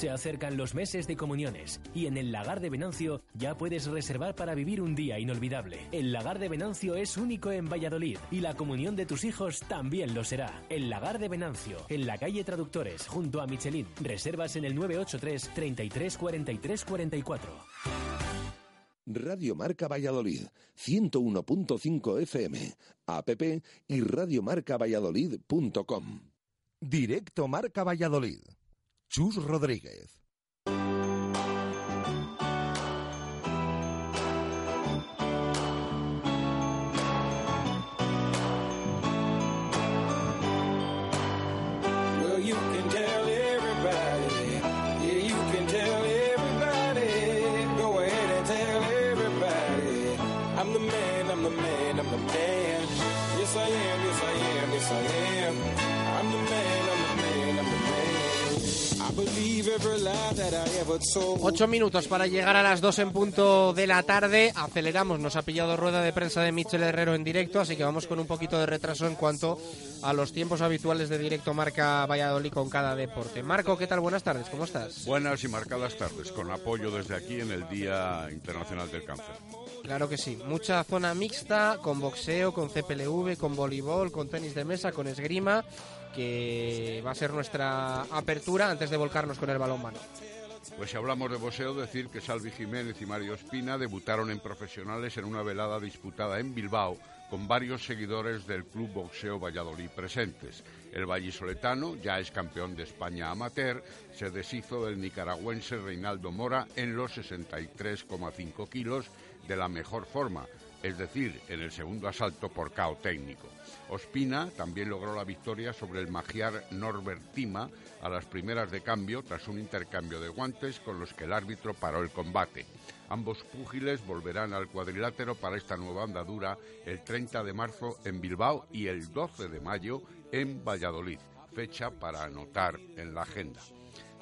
Se acercan los meses de comuniones y en el Lagar de Venancio ya puedes reservar para vivir un día inolvidable. El Lagar de Venancio es único en Valladolid y la comunión de tus hijos también lo será. El Lagar de Venancio, en la calle Traductores, junto a Michelin. Reservas en el 983 33 43 44. Radio Marca Valladolid, 101.5 FM, app y radiomarcavalladolid.com. Directo Marca Valladolid. Chus Rodríguez. Ocho minutos para llegar a las dos en punto de la tarde. Aceleramos, nos ha pillado rueda de prensa de Michel Herrero en directo, así que vamos con un poquito de retraso en cuanto a los tiempos habituales de directo Marca Valladolid con cada deporte. Marco, ¿qué tal? Buenas tardes, ¿cómo estás? Buenas y marcadas tardes, con apoyo desde aquí en el Día Internacional del Cáncer. Claro que sí, mucha zona mixta, con boxeo, con CPLV, con voleibol, con tenis de mesa, con esgrima, que va a ser nuestra apertura antes de volcarnos con el balón mano. Pues si hablamos de boxeo, decir que Salvi Jiménez y Mario Espina debutaron en profesionales en una velada disputada en Bilbao con varios seguidores del Club Boxeo Valladolid presentes. El vallisoletano, ya es campeón de España amateur, se deshizo del nicaragüense Reinaldo Mora en los 63,5 kilos de la mejor forma, es decir, en el segundo asalto por cao técnico. Ospina también logró la victoria sobre el magiar Norbert Tima a las primeras de cambio tras un intercambio de guantes con los que el árbitro paró el combate. Ambos púgiles volverán al cuadrilátero para esta nueva andadura el 30 de marzo en Bilbao y el 12 de mayo en Valladolid, fecha para anotar en la agenda.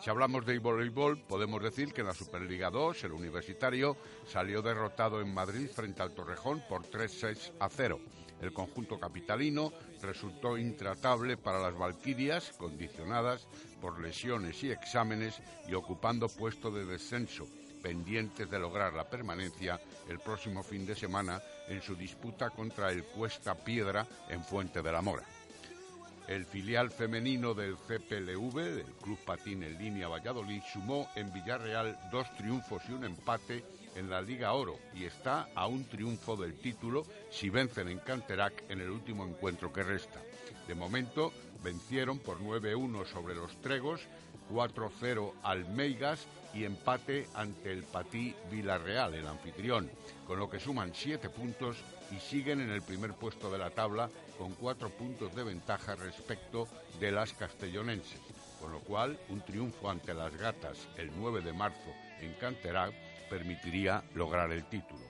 Si hablamos de voleibol, podemos decir que en la Superliga 2 el universitario salió derrotado en Madrid frente al Torrejón por 3-6 a 0. El conjunto capitalino resultó intratable para las Valquirias, condicionadas por lesiones y exámenes y ocupando puesto de descenso, pendientes de lograr la permanencia el próximo fin de semana en su disputa contra el Cuesta Piedra en Fuente de la Mora. El filial femenino del CPLV, del Club Patín en Línea Valladolid, sumó en Villarreal dos triunfos y un empate en la Liga Oro y está a un triunfo del título si vencen en Canterac en el último encuentro que resta. De momento vencieron por 9-1 sobre los Tregos, 4-0 al Meigas y empate ante el Patí Villarreal, el anfitrión, con lo que suman siete puntos y siguen en el primer puesto de la tabla con cuatro puntos de ventaja respecto de las castellonenses, con lo cual un triunfo ante las gatas el 9 de marzo en Canterac permitiría lograr el título.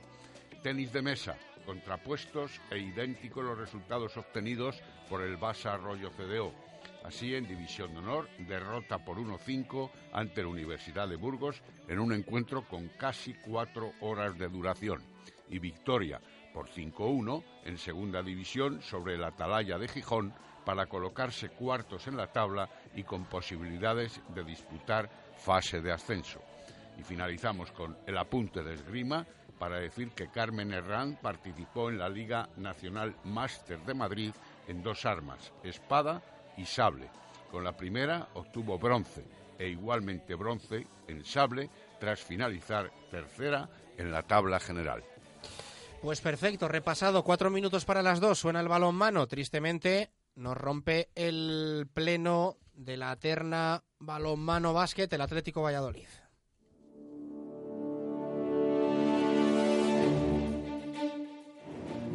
Tenis de mesa, contrapuestos e idénticos los resultados obtenidos por el Basa Arroyo CDO. Así, en División de Honor, derrota por 1-5 ante la Universidad de Burgos en un encuentro con casi cuatro horas de duración. Y victoria por 5-1 en Segunda División sobre el Atalaya de Gijón para colocarse cuartos en la tabla y con posibilidades de disputar fase de ascenso. Y finalizamos con el apunte de esgrima para decir que Carmen Herrán participó en la Liga Nacional Máster de Madrid en dos armas, espada y sable. Con la primera obtuvo bronce e igualmente bronce en sable tras finalizar tercera en la tabla general. Pues perfecto, repasado, cuatro minutos para las dos, suena el balón mano, tristemente nos rompe el pleno de la terna balonmano básquet el Atlético Valladolid.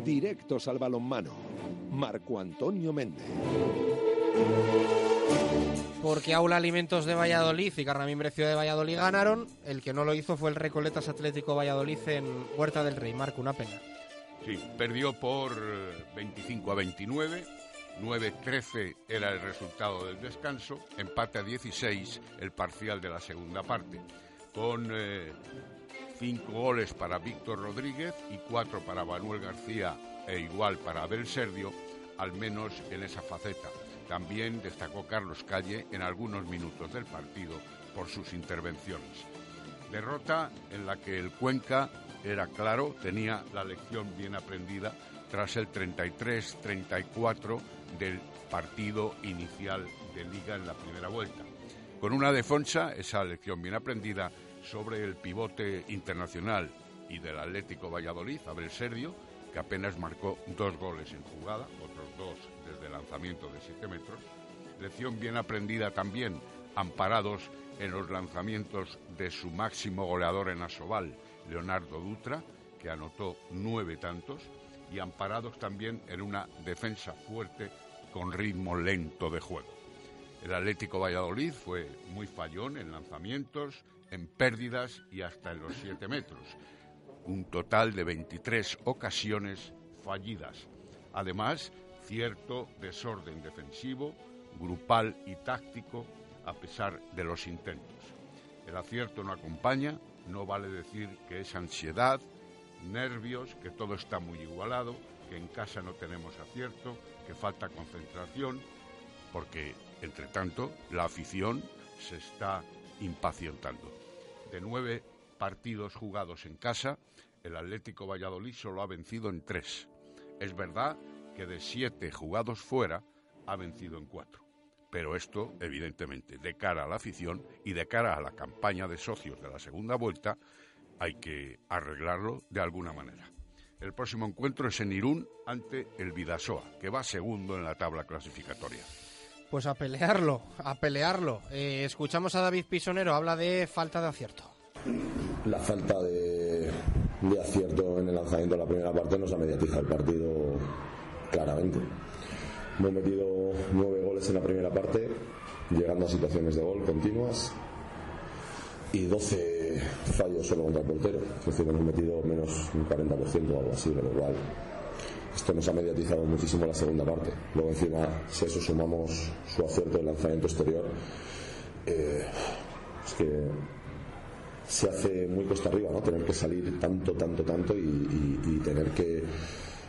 Directos al balonmano. Marco Antonio Méndez. Porque Aula Alimentos de Valladolid y Carramín Brecio de Valladolid ganaron. El que no lo hizo fue el Recoletas Atlético Valladolid en Huerta del Rey. Marco, una pena. Sí, perdió por 25 a 29. 9-13 era el resultado del descanso. Empate a 16 el parcial de la segunda parte. Con eh, cinco goles para Víctor Rodríguez y cuatro para Manuel García e igual para Abel Serdio, al menos en esa faceta. También destacó Carlos Calle en algunos minutos del partido por sus intervenciones. Derrota en la que el Cuenca era claro, tenía la lección bien aprendida tras el 33-34 del partido inicial de liga en la primera vuelta. Con una defensa, esa lección bien aprendida, sobre el pivote internacional y del Atlético Valladolid, Abel Serdio, que apenas marcó dos goles en jugada, otros dos desde lanzamiento de 7 metros. Lección bien aprendida también, amparados en los lanzamientos de su máximo goleador en Asobal, Leonardo Dutra, que anotó nueve tantos, y amparados también en una defensa fuerte con ritmo lento de juego. El Atlético Valladolid fue muy fallón en lanzamientos, en pérdidas y hasta en los siete metros. Un total de 23 ocasiones fallidas. Además, cierto desorden defensivo, grupal y táctico a pesar de los intentos. El acierto no acompaña, no vale decir que es ansiedad, nervios, que todo está muy igualado, que en casa no tenemos acierto, que falta concentración, porque, entre tanto, la afición se está impacientando. De nueve partidos jugados en casa, el Atlético Valladolid solo ha vencido en tres. Es verdad que de siete jugados fuera, ha vencido en cuatro. Pero esto, evidentemente, de cara a la afición y de cara a la campaña de socios de la segunda vuelta, hay que arreglarlo de alguna manera. El próximo encuentro es en Irún ante el Vidasoa, que va segundo en la tabla clasificatoria. Pues a pelearlo, a pelearlo. Eh, escuchamos a David Pisonero, habla de falta de acierto. La falta de, de acierto en el lanzamiento de la primera parte nos ha mediatizado el partido claramente. Hemos metido nueve goles en la primera parte, llegando a situaciones de gol continuas y 12 fallos solo contra el portero. Es decir, hemos metido menos un 40% o algo así, con lo cual esto nos ha mediatizado muchísimo la segunda parte. Luego encima, si a eso sumamos su acierto de lanzamiento exterior, eh, es que se hace muy costa arriba, ¿no? Tener que salir tanto, tanto, tanto y tener que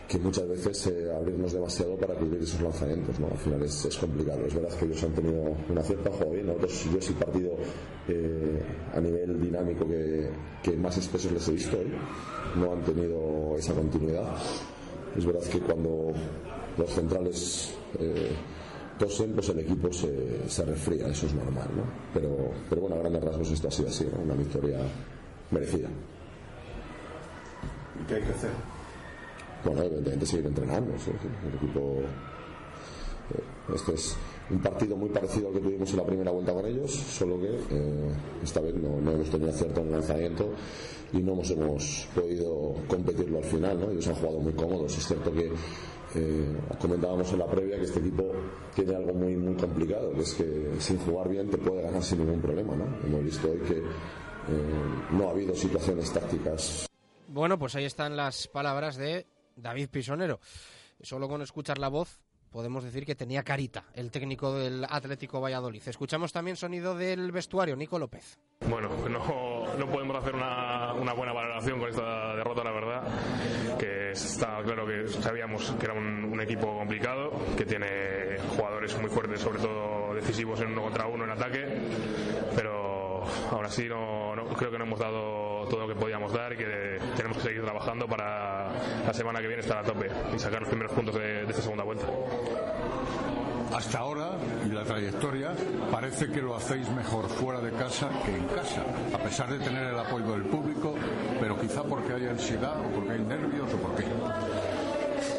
que muchas veces eh, abrirnos demasiado para cubrir esos lanzamientos, ¿no? Al final es, complicado. Es verdad que ellos han tenido una cierta jugada bien, nosotros yo es el partido eh, a nivel dinámico que, que, más espesos les he visto hoy, no han tenido esa continuidad. Es verdad que cuando los centrales eh, tosen, pues el equipo se, se, refría, eso es normal, ¿no? Pero, pero bueno, a grandes rasgos esto ha sido así, ¿no? Una victoria merecida. ¿Y qué hay que hacer? bueno, evidentemente seguir entrenando. El equipo. Este es un partido muy parecido al que tuvimos en la primera vuelta con ellos, solo que eh, esta vez no, no, hemos tenido cierto en lanzamiento y no hemos, hemos podido competirlo al final. ¿no? Ellos han jugado muy cómodos. Es cierto que eh, comentábamos en la previa que este equipo tiene algo muy muy complicado, que es que sin jugar bien te puede ganar sin ningún problema. ¿no? Hemos visto hoy que no ha habido situaciones tácticas. Bueno, pues ahí están las palabras de David Pisonero. Solo con escuchar la voz podemos decir que tenía carita el técnico del Atlético Valladolid. Escuchamos también sonido del vestuario, Nico López. Bueno, no, no podemos hacer una, una, buena valoración con esta derrota, la verdad, que está claro que sabíamos que era un, equipo complicado, que tiene jugadores muy fuertes, sobre todo decisivos en uno contra uno en ataque, pero aún así no, creo que no hemos dado todo lo que podíamos dar y que tenemos que seguir trabajando para la semana que viene estar a tope y sacar los primeros puntos de esta segunda vuelta. Hasta ahora, y la trayectoria, parece que lo hacéis mejor fuera de casa que en casa, a pesar de tener el apoyo del público, pero quizá porque hay ansiedad o porque hay nervios o por qué.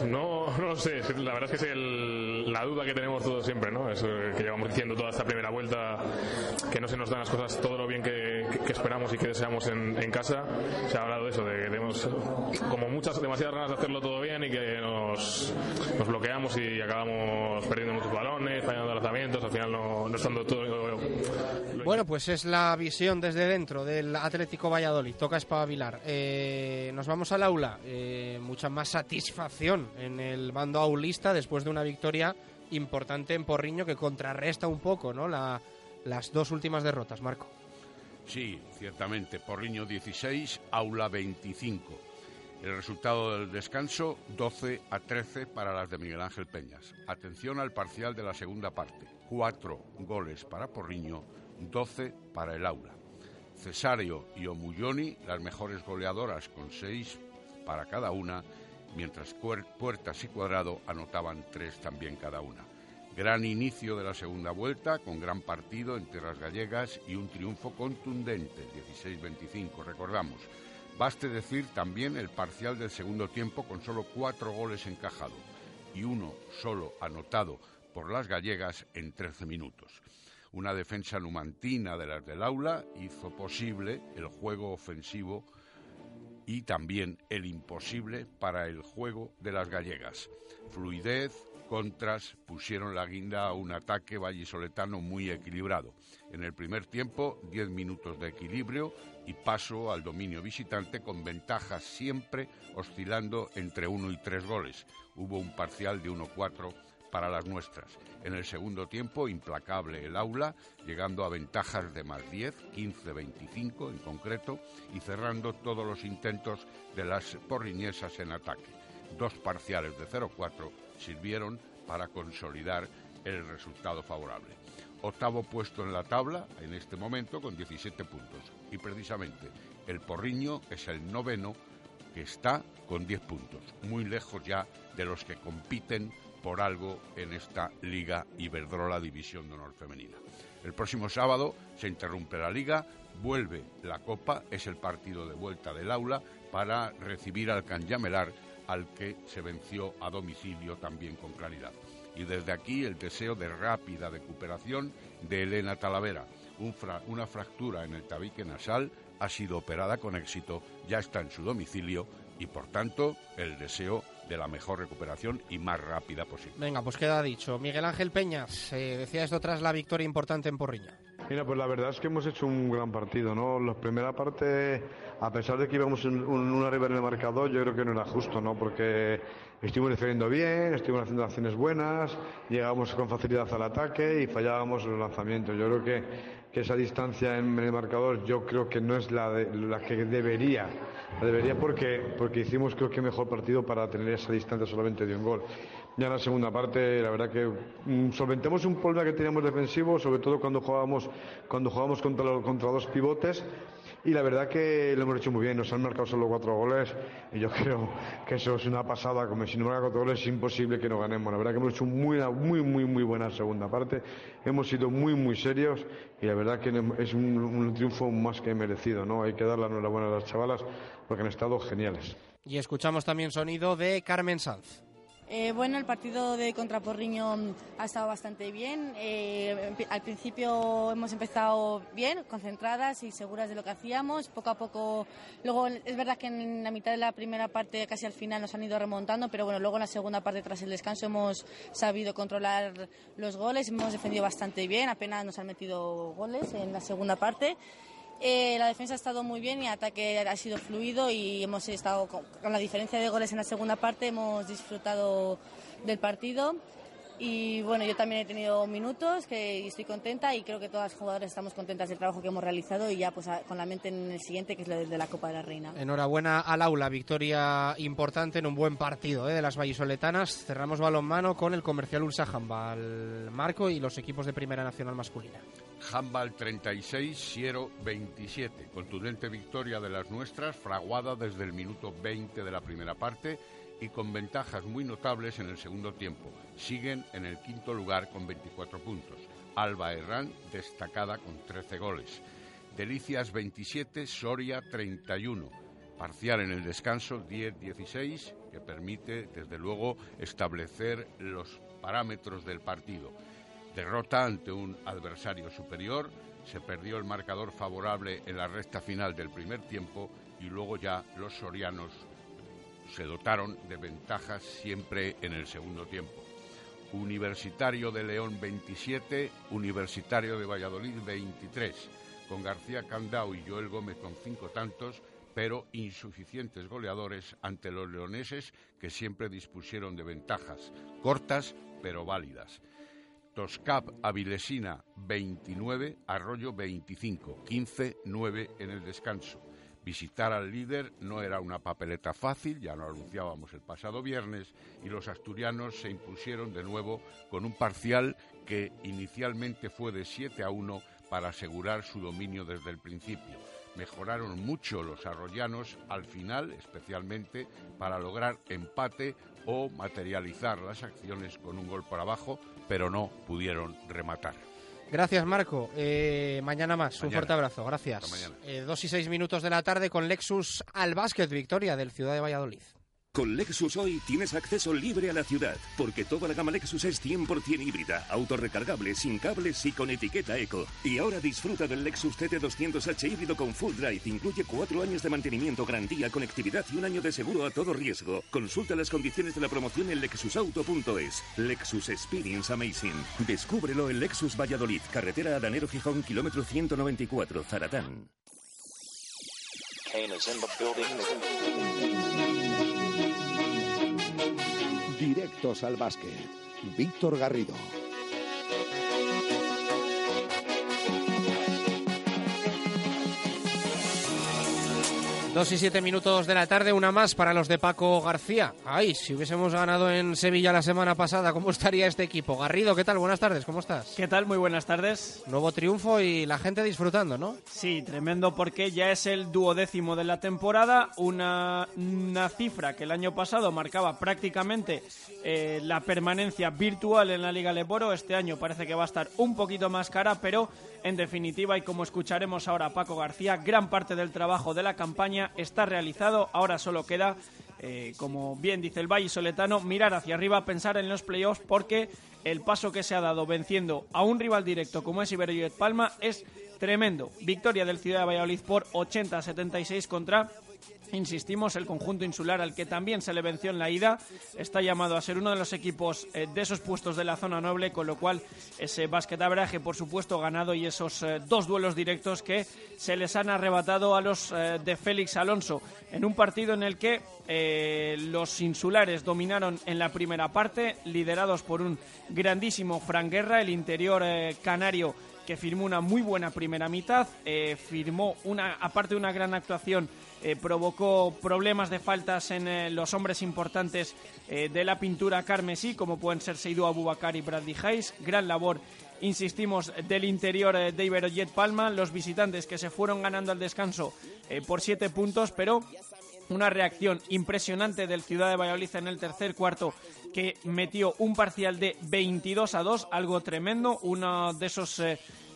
No, no lo sé. La verdad es que es el, la duda que tenemos todos siempre, ¿no? Es que llevamos diciendo toda esta primera vuelta que no se nos dan las cosas todo lo bien que, esperamos y que deseamos en, casa. Se ha hablado de eso, de que tenemos como muchas, demasiadas ganas de hacerlo todo bien y que nos, nos bloqueamos y acabamos perdiendo muchos balones, fallando lanzamientos, al final no, no estando todo. Bueno, pues es la visión desde dentro del Atlético Valladolid. Toca espabilar. Eh, nos vamos al aula. Eh, mucha más satisfacción en el bando aulista después de una victoria importante en Porriño que contrarresta un poco ¿no? La, las dos últimas derrotas, Marco. Sí, ciertamente. Porriño 16, Aula 25. El resultado del descanso 12 a 13 para las de Miguel Ángel Peñas. Atención al parcial de la segunda parte. Cuatro goles para Porriño, 12 para el aula. Cesario y Omulloni, las mejores goleadoras con 6 para cada una, mientras Puertas y Cuadrado anotaban 3 también cada una. Gran inicio de la segunda vuelta, con gran partido en tierras gallegas y un triunfo contundente, 16-25, recordamos. Baste decir también el parcial del segundo tiempo con solo cuatro goles encajados y uno solo anotado por las gallegas en 13 minutos. Una defensa numantina de las del aula hizo posible el juego ofensivo y también el imposible para el juego de las gallegas. Fluidez, contras pusieron la guinda a un ataque vallisoletano muy equilibrado. En el primer tiempo, 10 minutos de equilibrio y paso al dominio visitante con ventajas siempre oscilando entre uno y tres goles. Hubo un parcial de 1-4 para las nuestras. En el segundo tiempo, implacable el aula, llegando a ventajas de más 10, 15-25 en concreto, y cerrando todos los intentos de las porriñesas en ataque. Dos parciales de 0-4 sirvieron para consolidar el resultado favorable. Octavo puesto en la tabla en este momento con 17 puntos. Y precisamente el Porriño es el noveno que está con 10 puntos, muy lejos ya de los que compiten por algo en esta Liga Iberdrola División de Honor Femenina. El próximo sábado se interrumpe la liga, vuelve la Copa, es el partido de vuelta del aula para recibir al Canyamelar al que se venció a domicilio también con claridad. Y desde aquí el deseo de rápida recuperación de Elena Talavera. una fractura en el tabique nasal ha sido operada con éxito, ya está en su domicilio y por tanto el deseo de la mejor recuperación y más rápida posible. Venga, pues queda dicho. Miguel Ángel Peñas, eh, decía esto tras la victoria importante en Porriña. Mira, pues la verdad es que hemos hecho un gran partido, ¿no? La primera parte, a pesar de que íbamos en una arriba en el marcador, yo creo que no era justo, ¿no? Porque estuvimos defendiendo bien, estuvimos haciendo acciones buenas, llegábamos con facilidad al ataque y fallábamos los lanzamientos. Yo creo que, que esa distancia en el marcador yo creo que no es la, la que debería. La debería porque, porque hicimos creo que mejor partido para tener esa distancia solamente de un gol. Ya en la segunda parte, la verdad que mm, solventemos un problema que teníamos defensivo, sobre todo cuando jugábamos, cuando jugábamos contra, contra dos pivotes. Y la verdad que lo hemos hecho muy bien, nos han marcado solo cuatro goles y yo creo que eso es una pasada, como si no marca cuatro goles es imposible que no ganemos. La verdad que hemos hecho muy, muy, muy, muy buena segunda parte, hemos sido muy, muy serios y la verdad que es un, un triunfo más que merecido, ¿no? Hay que dar la enhorabuena a las chavalas porque han estado geniales. Y escuchamos también sonido de Carmen Sanz. Eh, bueno, el partido de Contraporriño ha estado bastante bien. Eh, al principio hemos empezado bien, concentradas y seguras de lo que hacíamos. Poco a poco, luego es verdad que en la mitad de la primera parte, casi al final, nos han ido remontando, pero bueno, luego en la segunda parte, tras el descanso, hemos sabido controlar los goles, hemos defendido bastante bien, apenas nos han metido goles en la segunda parte. Eh, la defensa ha estado muy bien y el ataque ha sido fluido y hemos estado con, la diferencia de goles en la segunda parte, hemos disfrutado del partido. Y bueno, yo también he tenido minutos que estoy contenta y creo que todas las jugadoras estamos contentas del trabajo que hemos realizado y ya pues con la mente en el siguiente que es el de la Copa de la Reina. Enhorabuena al aula, victoria importante en un buen partido ¿eh? de las vallisoletanas. Cerramos balonmano con el comercial Ulsa Jambal Marco y los equipos de Primera Nacional masculina. Handball 36, Siero 27. Contundente victoria de las nuestras, fraguada desde el minuto 20 de la primera parte y con ventajas muy notables en el segundo tiempo. Siguen en el quinto lugar con 24 puntos. Alba Herrán destacada con 13 goles. Delicias 27, Soria 31. Parcial en el descanso 10-16, que permite, desde luego, establecer los parámetros del partido derrota ante un adversario superior, se perdió el marcador favorable en la recta final del primer tiempo y luego ya los sorianos se dotaron de ventajas siempre en el segundo tiempo. Universitario de León 27, Universitario de Valladolid 23, con García Candao y Joel Gómez con cinco tantos, pero insuficientes goleadores ante los leoneses que siempre dispusieron de ventajas, cortas pero válidas. Toscap Avilesina 29, Arroyo 25, 15-9 en el descanso. Visitar al líder no era una papeleta fácil, ya lo anunciábamos el pasado viernes, y los asturianos se impusieron de nuevo con un parcial que inicialmente fue de 7 a 1 para asegurar su dominio desde el principio. Mejoraron mucho los arroyanos al final, especialmente para lograr empate o materializar las acciones con un gol por abajo, pero no pudieron rematar. Gracias, Marco. Eh, mañana más. Un fuerte abrazo. Gracias. Hasta mañana. Eh, dos y seis minutos de la tarde con Lexus al básquet. Victoria del Ciudad de Valladolid. Con Lexus hoy tienes acceso libre a la ciudad, porque toda la gama Lexus es 100% híbrida, autorrecargable, sin cables y con etiqueta eco. Y ahora disfruta del Lexus CT200H híbrido con full drive. Incluye cuatro años de mantenimiento, garantía, conectividad y un año de seguro a todo riesgo. Consulta las condiciones de la promoción en lexusauto.es. Lexus Experience Amazing. Descúbrelo en Lexus Valladolid, carretera Adanero Gijón, kilómetro 194, Zaratán. Kane is in. Directos al básquet. Víctor Garrido. Dos y siete minutos de la tarde, una más para los de Paco García. Ay, si hubiésemos ganado en Sevilla la semana pasada, ¿cómo estaría este equipo? Garrido, ¿qué tal? Buenas tardes, ¿cómo estás? ¿Qué tal? Muy buenas tardes. Nuevo triunfo y la gente disfrutando, ¿no? Sí, tremendo porque ya es el duodécimo de la temporada, una, una cifra que el año pasado marcaba prácticamente eh, la permanencia virtual en la Liga Leboro. Este año parece que va a estar un poquito más cara, pero en definitiva, y como escucharemos ahora a Paco García, gran parte del trabajo de la campaña está realizado. Ahora solo queda, eh, como bien dice el Valle Soletano, mirar hacia arriba, pensar en los playoffs, porque el paso que se ha dado venciendo a un rival directo como es Iberoyet Palma es tremendo. Victoria del Ciudad de Valladolid por 80-76 contra Insistimos, el conjunto insular al que también se le venció en la ida está llamado a ser uno de los equipos eh, de esos puestos de la zona noble, con lo cual ese abraje, por supuesto, ganado y esos eh, dos duelos directos que se les han arrebatado a los eh, de Félix Alonso. En un partido en el que los insulares dominaron en la primera parte, liderados por un grandísimo Fran Guerra, el interior canario que firmó una muy buena primera mitad, firmó una, aparte de una gran actuación, eh, provocó problemas de faltas en eh, los hombres importantes eh, de la pintura carmesí, como pueden ser Seydou Abubakar y Bradley Hayes. Gran labor, insistimos, del interior de Iberojet Palma. Los visitantes que se fueron ganando al descanso por siete puntos, pero una reacción impresionante del Ciudad de Valladolid en el tercer cuarto que metió un parcial de 22 a 2, algo tremendo, uno de esos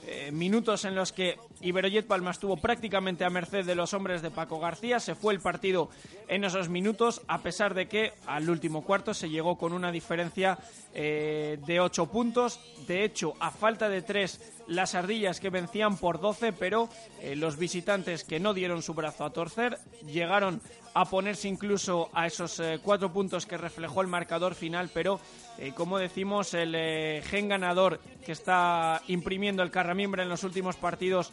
eh, minutos en los que Iberojet Palma estuvo prácticamente a merced de los hombres de Paco García, se fue el partido en esos minutos, a pesar de que al último cuarto se llegó con una diferencia eh, de 8 puntos, de hecho, a falta de 3 las ardillas que vencían por 12, pero eh, los visitantes que no dieron su brazo a torcer llegaron a ponerse incluso a esos eh, cuatro puntos que reflejó el marcador final, pero eh, como decimos, el gen ganador que está imprimiendo el Carramiembre en los últimos partidos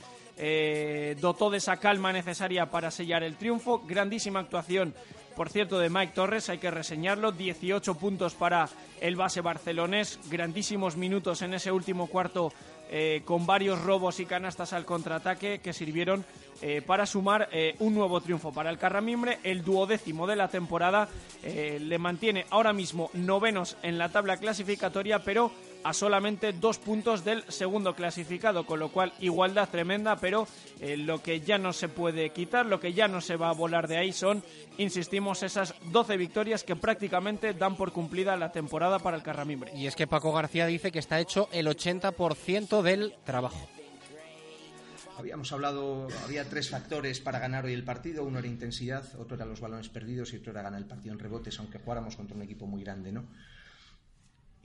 dotó de esa calma necesaria para sellar el triunfo. Grandísima actuación, por cierto, de Mike Torres, hay que reseñarlo. 18 puntos para el base barcelonés, grandísimos minutos en ese último cuarto eh, con varios robos y canastas al contraataque que sirvieron eh, para sumar eh, un nuevo triunfo para el Carramimbre. El duodécimo de la temporada le mantiene ahora mismo novenos en la tabla clasificatoria, pero a solamente dos puntos del segundo clasificado, con lo cual igualdad tremenda, pero eh, lo que ya no se puede quitar, lo que ya no se va a volar de ahí son, insistimos, esas 12 victorias que prácticamente dan por cumplida la temporada para el Carramimbre. Y es que Paco García dice que está hecho el 80% del trabajo. Habíamos hablado, había tres factores para ganar hoy el partido. Uno era intensidad, otro era los balones perdidos y otro era ganar el partido en rebotes, aunque jugáramos contra un equipo muy grande, ¿no?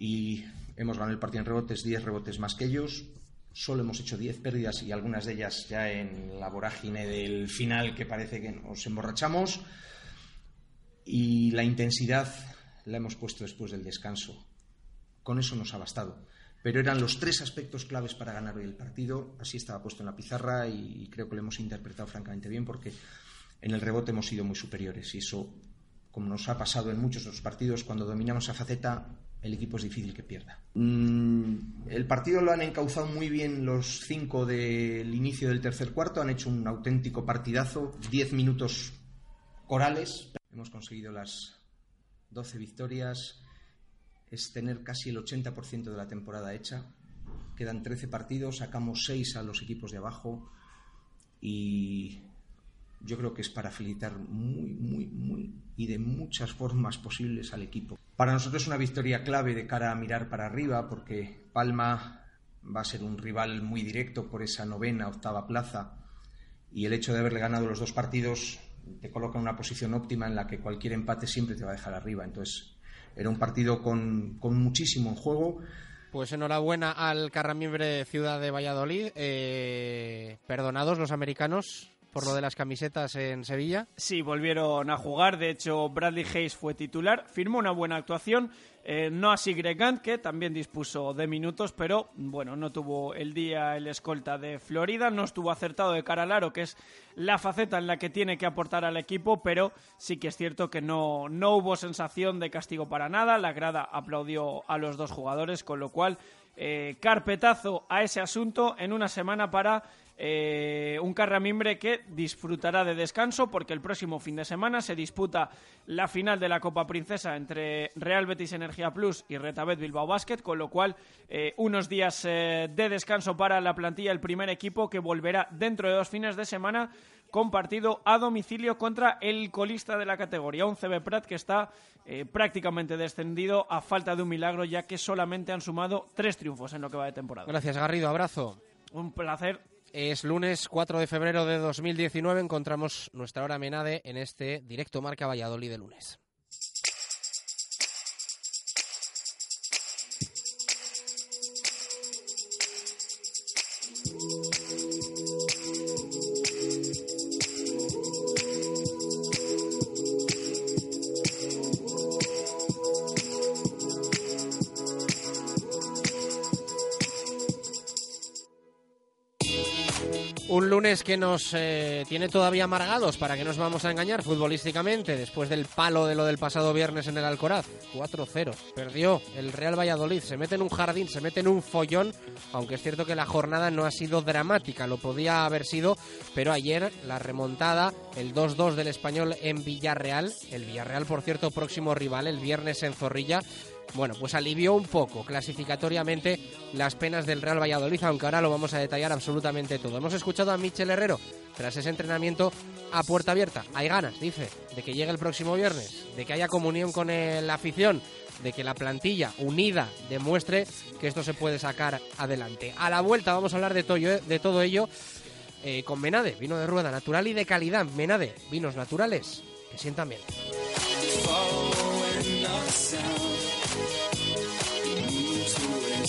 Y hemos ganado el partido en rebotes, 10 rebotes más que ellos. Solo hemos hecho 10 pérdidas y algunas de ellas ya en la vorágine del final que parece que nos emborrachamos. Y la intensidad la hemos puesto después del descanso. Con eso nos ha bastado pero eran los tres aspectos claves para ganar hoy el partido. Así estaba puesto en la pizarra y creo que lo hemos interpretado francamente bien porque en el rebote hemos sido muy superiores y eso, como nos ha pasado en muchos otros partidos, cuando dominamos esa faceta, el equipo es difícil que pierda. Mm, el partido lo han encauzado muy bien los cinco del inicio del tercer cuarto, han hecho un auténtico partidazo, diez minutos corales. Hemos conseguido las 12 victorias, es tener casi el 80% de la temporada hecha. quedan 13 partidos, sacamos 6 a los equipos de abajo y yo creo que es para felicitar muy, muy, muy y de muchas formas posibles al equipo. Para nosotros es una victoria clave de cara a mirar para arriba porque Palma va a ser un rival muy directo por esa novena, octava plaza y el hecho de haberle ganado los dos partidos te coloca en una posición óptima en la que cualquier empate siempre te va a dejar arriba. Entonces, era un partido con, con muchísimo en juego. Pues enhorabuena al Carramimbre Ciudad de Valladolid. Eh, perdonados los americanos por lo de las camisetas en Sevilla. Sí, volvieron a jugar. De hecho, Bradley Hayes fue titular. Firmó una buena actuación. Eh, no así Gregant, que también dispuso de minutos, pero bueno, no tuvo el día el escolta de Florida. No estuvo acertado de cara al aro, que es la faceta en la que tiene que aportar al equipo, pero sí que es cierto que no, no hubo sensación de castigo para nada. La grada aplaudió a los dos jugadores, con lo cual eh, carpetazo a ese asunto en una semana para eh, un Carramimbre que disfrutará de descanso porque el próximo fin de semana se disputa la final de la Copa Princesa entre Real Betis Energía Plus y Retabet Bilbao Basket, con lo cual eh, unos días eh, de descanso para la plantilla, el primer equipo que volverá dentro de dos fines de semana con partido a domicilio contra el colista de la categoría, un CB Prat que está prácticamente descendido a falta de un milagro ya que solamente han sumado tres triunfos en lo que va de temporada. Gracias Garrido, abrazo. Un placer es lunes 4 de febrero de 2019. Encontramos nuestra hora Menade en este directo Marca Valladolid de lunes. Lunes que nos eh, tiene todavía amargados, para que nos vamos a engañar futbolísticamente, después del palo de lo del pasado viernes en el Alcoraz. 4-0. Perdió el Real Valladolid. Se mete en un jardín, se mete en un follón, aunque es cierto que la jornada no ha sido dramática, lo podía haber sido, pero ayer la remontada, el 2-2 del español en Villarreal, el Villarreal, por cierto, próximo rival, el viernes en Zorrilla, bueno, pues alivió un poco clasificatoriamente las penas del Real Valladolid, aunque ahora lo vamos a detallar absolutamente todo. Hemos escuchado a Michel Herrero tras ese entrenamiento a puerta abierta. Hay ganas, dice, de que llegue el próximo viernes, de que haya comunión con la afición, de que la plantilla unida demuestre que esto se puede sacar adelante. A la vuelta vamos a hablar de, todo ello eh, con Menade, vino de rueda natural y de calidad. Menade, vinos naturales que sientan bien.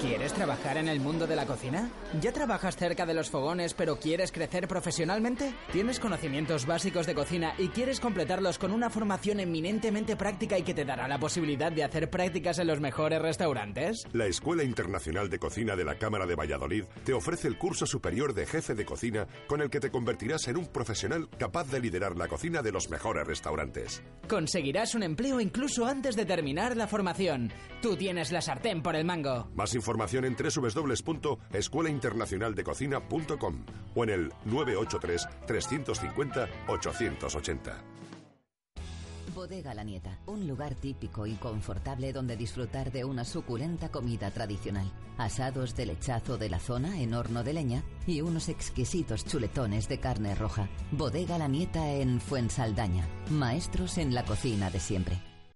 ¿Quieres trabajar en el mundo de la cocina? ¿Ya trabajas cerca de los fogones pero quieres crecer profesionalmente? ¿Tienes conocimientos básicos de cocina y quieres completarlos con una formación eminentemente práctica y que te dará la posibilidad de hacer prácticas en los mejores restaurantes? La Escuela Internacional de Cocina de la Cámara de Valladolid te ofrece el curso superior de jefe de cocina con el que te convertirás en un profesional capaz de liderar la cocina de los mejores restaurantes. Conseguirás un empleo incluso antes de terminar la formación. Tú tienes la sartén por el mango. Más información en www.escuelainternacionaldecocina.com o en el 983 350 880. Bodega La Nieta, un lugar típico y confortable donde disfrutar de una suculenta comida tradicional. Asados de lechazo de la zona en horno de leña y unos exquisitos chuletones de carne roja. Bodega La Nieta en Fuensaldaña. Maestros en la cocina de siempre.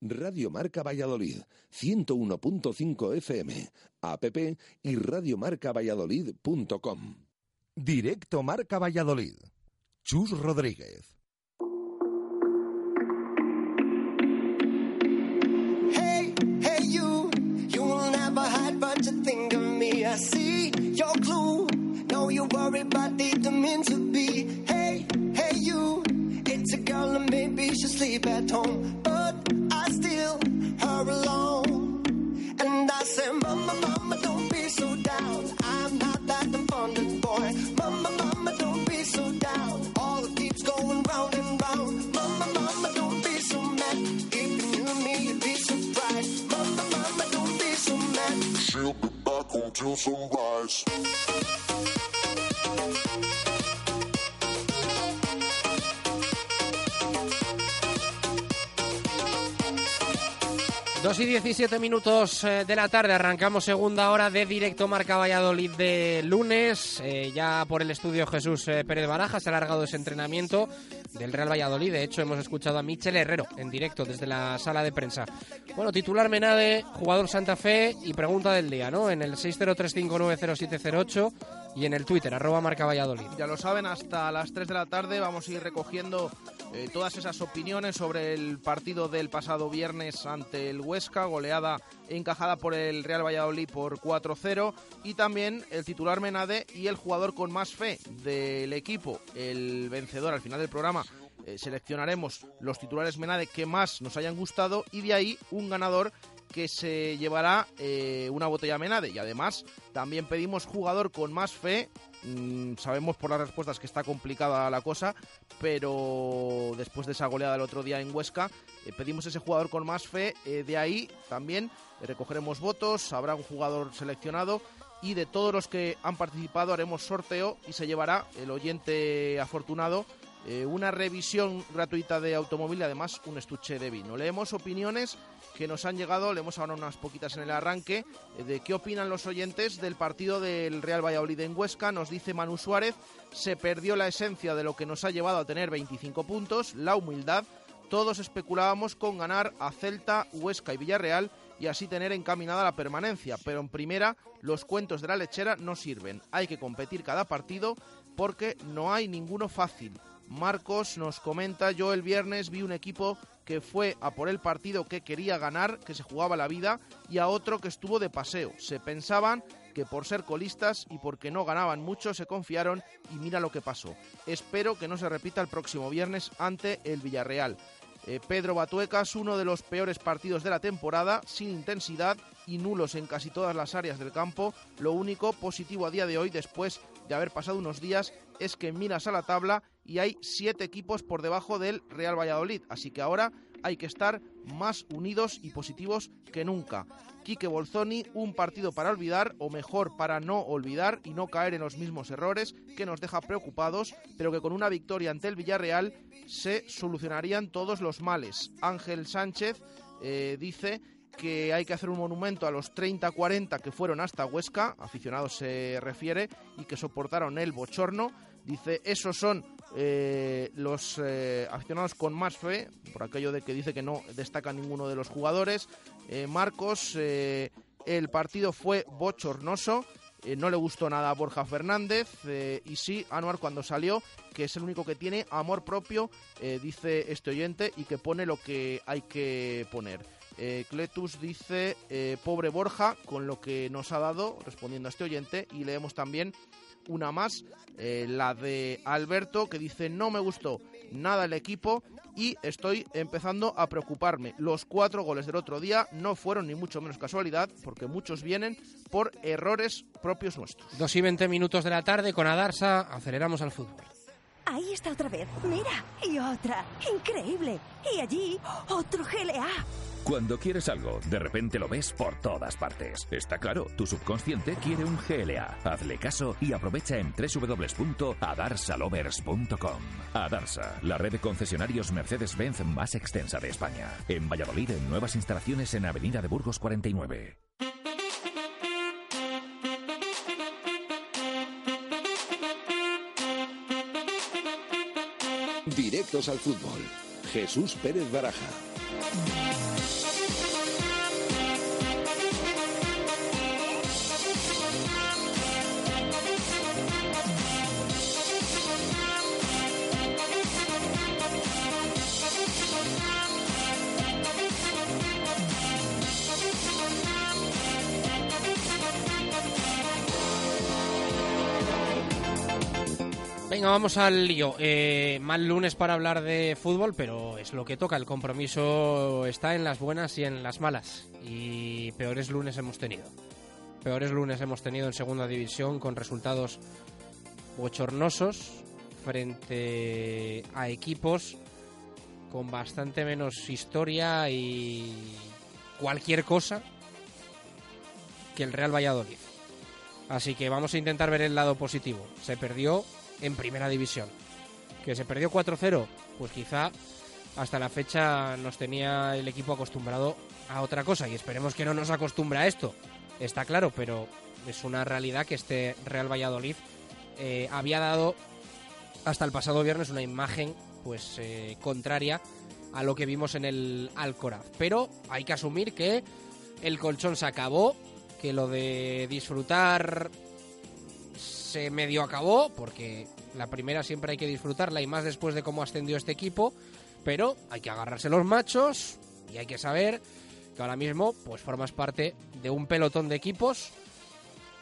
Radio Marca Valladolid, 101.5 FM, app y radiomarcavalladolid.com. Directo Marca Valladolid. Chus Rodríguez. Hey, hey, you, you will never hide, but you think of me. I see your clue. Know you worry, but didn't mean to be. Hey, hey, you, it's a girl and maybe she'll sleep at home, but I still her alone. And I say, Mama, Mama, don't be so down. I'm not that abundant boy. Mama, Mama, don't be so down. All it keeps going round and round. Mama, Mama, don't be so mad. If you knew me, you'd be surprised. Mama, Mama, don't be so mad. She'll be back until sunrise. 2 y 17 minutos eh, de la tarde, arrancamos segunda hora de directo Marca Valladolid de lunes. Eh, ya por el estudio Jesús eh, Pérez Baraja se ha alargado ese entrenamiento del Real Valladolid. De hecho, hemos escuchado a Michel Herrero en directo desde la sala de prensa. Bueno, titular Menade, jugador Santa Fe y pregunta del día, ¿no? En el 603590708 y en el Twitter, arroba Marca Valladolid. Ya lo saben, hasta las 3 de la tarde vamos a ir recogiendo eh, todas esas opiniones sobre el partido del pasado viernes ante el Huesca, goleada encajada por el Real Valladolid por 4-0 y también el titular Menade y el jugador con más fe del equipo, el vencedor al final del programa. eh, seleccionaremos los titulares Menade que más nos hayan gustado y de ahí un ganador que se llevará eh, una botella Menade y además también pedimos jugador con más fe. Mm, sabemos por las respuestas que está complicada la cosa, pero después de esa goleada del otro día en Huesca, eh, pedimos ese jugador con más fe. eh, de ahí también recogeremos votos, habrá un jugador seleccionado y de todos los que han participado haremos sorteo y se llevará el oyente afortunado eh, una revisión gratuita de automóvil y además un estuche de vino. Leemos opiniones que nos han llegado, leemos ahora unas poquitas en el arranque, eh, de qué opinan los oyentes del partido del Real Valladolid en Huesca. Nos dice Manu Suárez, se perdió la esencia de lo que nos ha llevado a tener 25 puntos, la humildad. Todos especulábamos con ganar a Celta, Huesca y Villarreal y así tener encaminada la permanencia, pero en primera los cuentos de la lechera no sirven. Hay que competir cada partido porque no hay ninguno fácil. Marcos nos comenta, yo el viernes vi un equipo que fue a por el partido que quería ganar, que se jugaba la vida, y a otro que estuvo de paseo. Se pensaban que por ser colistas y porque no ganaban mucho se confiaron y mira lo que pasó. Espero que no se repita el próximo viernes ante el Villarreal. Eh, Pedro Batuecas, uno de los peores partidos de la temporada, sin intensidad y nulos en casi todas las áreas del campo. Lo único positivo a día de hoy, después de haber pasado unos días, es que miras a la tabla y hay siete equipos por debajo del Real Valladolid. Así que ahora hay que estar más unidos y positivos que nunca. Quique Bolzoni, un partido para olvidar, o mejor, para no olvidar y no caer en los mismos errores que nos deja preocupados, pero que con una victoria ante el Villarreal se solucionarían todos los males. Ángel Sánchez eh, dice que hay que hacer un monumento a los 30-40 que fueron hasta Huesca, aficionados se refiere, y que soportaron el bochorno. Dice, esos son eh, los eh, aficionados con más fe, por aquello de que dice que no destaca ninguno de los jugadores. Eh, Marcos, eh, el partido fue bochornoso. eh, no le gustó nada a Borja Fernández y sí, Anuar cuando salió, que es el único que tiene amor propio, dice este oyente, y que pone lo que hay que poner. Cletus dice, pobre Borja, con lo que nos ha dado, respondiendo a este oyente, y leemos también una más, eh, la de Alberto, que dice, no me gustó nada el equipo y estoy empezando a preocuparme. Los cuatro goles del otro día no fueron ni mucho menos casualidad, porque muchos vienen por errores propios nuestros. 2 y 20 minutos de la tarde con Adarsa, aceleramos al fútbol. Ahí está otra vez. Mira. Y otra. Increíble. Y allí, otro GLA. Cuando quieres algo, de repente lo ves por todas partes. Está claro, tu subconsciente quiere un GLA. Hazle caso y aprovecha en www.adarsalovers.com. Adarsa, la red de concesionarios Mercedes-Benz más extensa de España. En Valladolid, en nuevas instalaciones en Avenida de Burgos 49. Directos al fútbol. Jesús Pérez Baraja. Venga, vamos al lío. Eh, mal lunes para hablar de fútbol, pero es lo que toca. El compromiso está en las buenas y en las malas. Y peores lunes hemos tenido. Peores lunes hemos tenido en segunda división con resultados bochornosos frente a equipos con bastante menos historia y cualquier cosa que el Real Valladolid. Así que vamos a intentar ver el lado positivo. Se perdió en primera división. Que se perdió 4-0, pues quizá hasta la fecha nos tenía el equipo acostumbrado a otra cosa y esperemos que no nos acostumbre a esto. Está claro, pero es una realidad que este Real Valladolid eh, había dado hasta el pasado viernes una imagen pues eh, contraria a lo que vimos en el Alcoraz. Pero hay que asumir que el colchón se acabó, que lo de disfrutar medio acabó, porque la primera siempre hay que disfrutarla y más después de cómo ascendió este equipo, pero hay que agarrarse los machos y hay que saber que ahora mismo pues formas parte de un pelotón de equipos,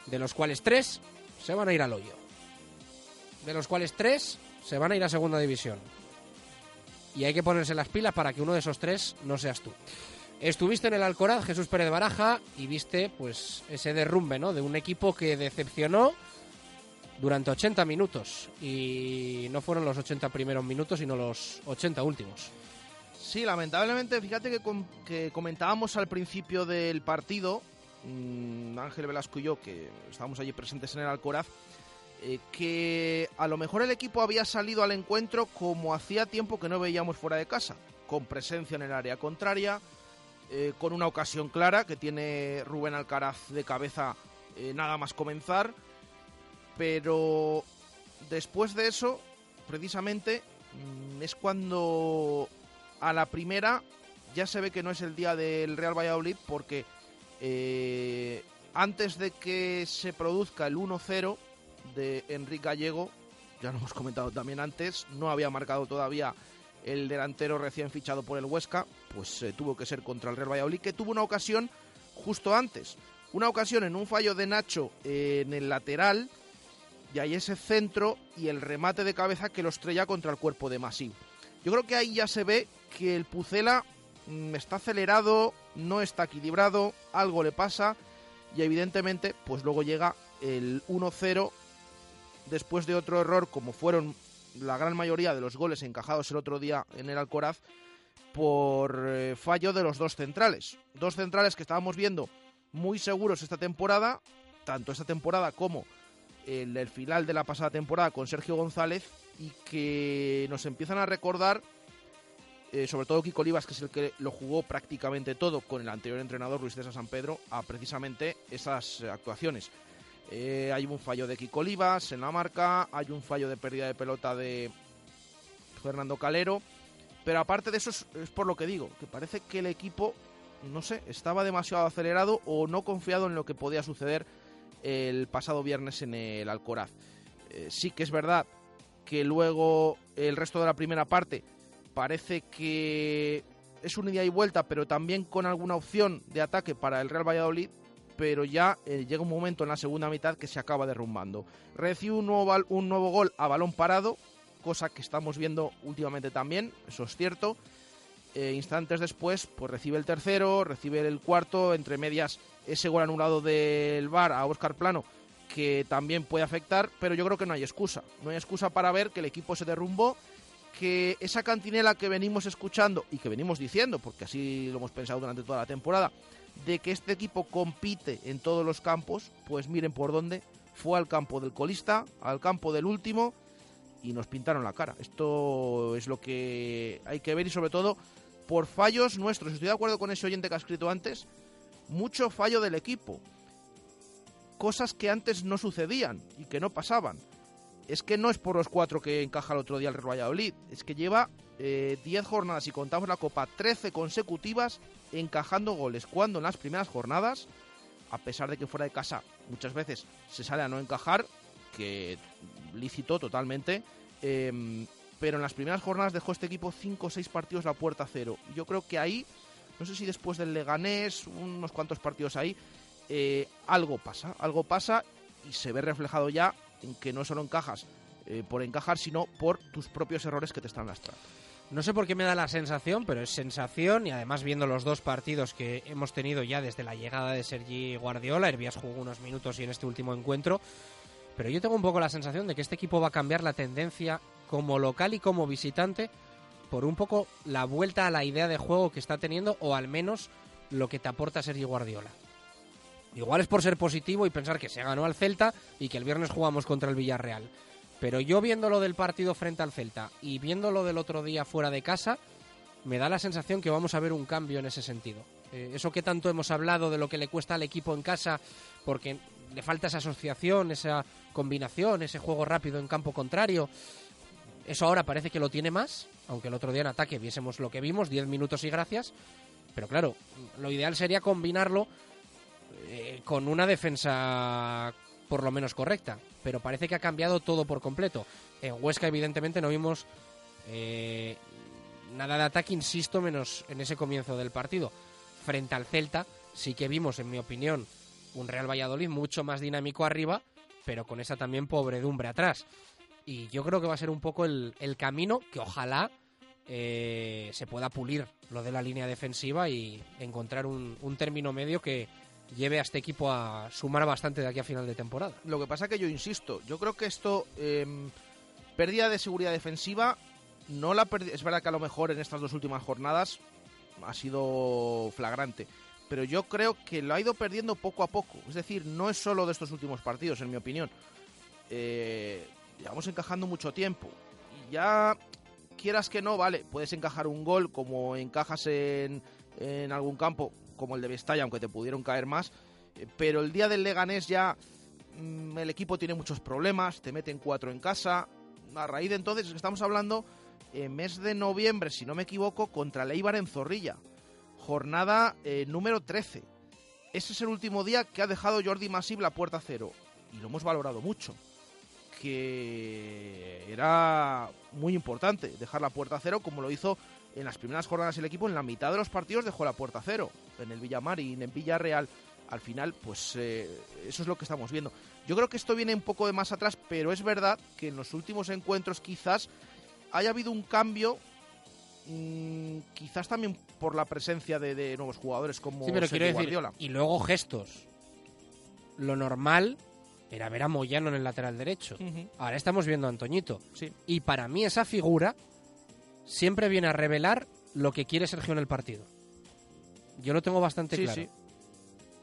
de los cuales tres se van a ir al hoyo, de los cuales tres se van a ir a segunda división. Y hay que ponerse las pilas para que uno de esos tres no seas tú. Estuviste en el Alcoraz, Jesús Pérez Baraja, y viste pues ese derrumbe, ¿no? De un equipo que decepcionó durante 80 minutos. Y no fueron los 80 primeros minutos, sino los 80 últimos. Sí, lamentablemente, fíjate que, com- que comentábamos al principio del partido, mm, Ángel Velasco y yo, que estábamos allí presentes en el Alcoraz, eh, que a lo mejor el equipo había salido al encuentro como hacía tiempo que no veíamos fuera de casa, con presencia en el área contraria, eh, con una ocasión clara que tiene Rubén Alcaraz de cabeza eh, nada más comenzar, pero después de eso, precisamente, mm, es cuando a la primera ya se ve que no es el día del Real Valladolid porque eh, antes de que se produzca el 1-0 de Enrique Gallego, ya lo hemos comentado también antes, no había marcado todavía el delantero recién fichado por el Huesca, pues eh, tuvo que ser contra el Real Valladolid, que tuvo una ocasión justo antes. Una ocasión en un fallo de Nacho en el lateral, y ahí ese centro y el remate de cabeza que lo estrella contra el cuerpo de Masí. Yo creo que ahí ya se ve que el Pucela mm, está acelerado, no está equilibrado, algo le pasa y evidentemente pues luego llega el 1-0 después de otro error como fueron la gran mayoría de los goles encajados el otro día en el Alcoraz por eh, fallo de los dos centrales. Dos centrales que estábamos viendo muy seguros esta temporada, tanto esta temporada como el, el final de la pasada temporada con Sergio González y que nos empiezan a recordar, eh, sobre todo Kiko Olivas, que es el que lo jugó prácticamente todo con el anterior entrenador Luis César San Pedro, a precisamente esas actuaciones. Eh, hay un fallo de Kiko Olivas en la marca, hay un fallo de pérdida de pelota de Fernando Calero, pero aparte de eso es, es por lo que digo, que parece que el equipo, no sé, estaba demasiado acelerado o no confiado en lo que podía suceder el pasado viernes en el Alcoraz. Eh, sí que es verdad que luego el resto de la primera parte parece que es un ida y vuelta, pero también con alguna opción de ataque para el Real Valladolid, pero ya eh, llega un momento en la segunda mitad que se acaba derrumbando. Recibe un nuevo, un nuevo gol a balón parado, cosa que estamos viendo últimamente también, eso es cierto. Eh, instantes después, pues recibe el tercero, recibe el cuarto, entre medias ese gol anulado del VAR a Óscar Plano, que también puede afectar, pero yo creo que no hay excusa. No hay excusa para ver que el equipo se derrumbó, que esa cantinela que venimos escuchando y que venimos diciendo, porque así lo hemos pensado durante toda la temporada, de que este equipo compite en todos los campos, pues miren por dónde, fue al campo del colista, al campo del último y nos pintaron la cara. Esto es lo que hay que ver y sobre todo por fallos nuestros. Estoy de acuerdo con ese oyente que ha escrito antes, mucho fallo del equipo. Cosas que antes no sucedían y que no pasaban. Es que no es por los cuatro que encaja el otro día el Real Valladolid, es que lleva 10 eh, jornadas y contamos la Copa 13 consecutivas encajando goles, cuando en las primeras jornadas, a pesar de que fuera de casa muchas veces se sale a no encajar, que lícito totalmente, em, pero en las primeras jornadas dejó este equipo 5 o 6 partidos la puerta cero. Yo creo que ahí, no sé si después del Leganés, unos cuantos partidos ahí, eh, algo pasa, algo pasa y se ve reflejado ya en que no solo encajas eh, por encajar, sino por tus propios errores que te están lastrando. No sé por qué me da la sensación, pero es sensación y además viendo los dos partidos que hemos tenido ya desde la llegada de Sergi Guardiola, Herbias jugó unos minutos y en este último encuentro, pero yo tengo un poco la sensación de que este equipo va a cambiar la tendencia como local y como visitante por un poco la vuelta a la idea de juego que está teniendo o al menos lo que te aporta Sergi Guardiola. Igual es por ser positivo y pensar que se ganó al Celta y que el viernes jugamos contra el Villarreal. Pero yo viendo lo del partido frente al Celta y viendo lo del otro día fuera de casa, me da la sensación que vamos a ver un cambio en ese sentido. Eh, eso que tanto hemos hablado de lo que le cuesta al equipo en casa, porque le falta esa asociación, esa combinación, ese juego rápido en campo contrario. Eso ahora parece que lo tiene más, aunque el otro día en ataque viésemos lo que vimos, 10 minutos y gracias. Pero claro, lo ideal sería combinarlo eh, con una defensa por lo menos correcta pero parece que ha cambiado todo por completo. En Huesca, evidentemente, no vimos eh, nada de ataque, insisto, menos en ese comienzo del partido. Frente al Celta, sí que vimos, en mi opinión, un Real Valladolid mucho más dinámico arriba, pero con esa también pobredumbre atrás. Y yo creo que va a ser un poco el, camino que ojalá eh, se pueda pulir lo de la línea defensiva y encontrar un término medio que, lleve a este equipo a sumar bastante de aquí a final de temporada. Lo que pasa que yo insisto, yo creo que esto, eh, pérdida de seguridad defensiva, no la es verdad que a lo mejor en estas dos últimas jornadas ha sido flagrante, pero yo creo que lo ha ido perdiendo poco a poco. Es decir, no es solo de estos últimos partidos, en mi opinión. Eh, llevamos encajando mucho tiempo. Y ya, quieras que no, vale, puedes encajar un gol como encajas en, en algún campo, como el de Vestalla, aunque te pudieron caer más. Eh, pero el día del Leganés ya mm, el equipo tiene muchos problemas, te meten cuatro en casa. A raíz de entonces estamos hablando en mes de noviembre, si no me equivoco, contra el en Zorrilla. Jornada eh, número 13. Ese es el último día que ha dejado Jordi Masip la puerta cero. Y lo hemos valorado mucho. Que era muy importante dejar la puerta cero como lo hizo en las primeras jornadas el equipo en la mitad de los partidos dejó la puerta cero. En el Villamar y en Villarreal, al final, pues eh, eso es lo que estamos viendo. Yo creo que esto viene un poco de más atrás, pero es verdad que en los últimos encuentros quizás haya habido un cambio, mm, quizás también por la presencia de, nuevos jugadores como sí, pero quiero decir, Guardiola. Y luego gestos. Lo normal era ver a Moyano en el lateral derecho. Ahora estamos viendo a Antoñito. Sí. Y para mí esa figura siempre viene a revelar lo que quiere Sergio en el partido. Yo lo tengo bastante claro. Sí.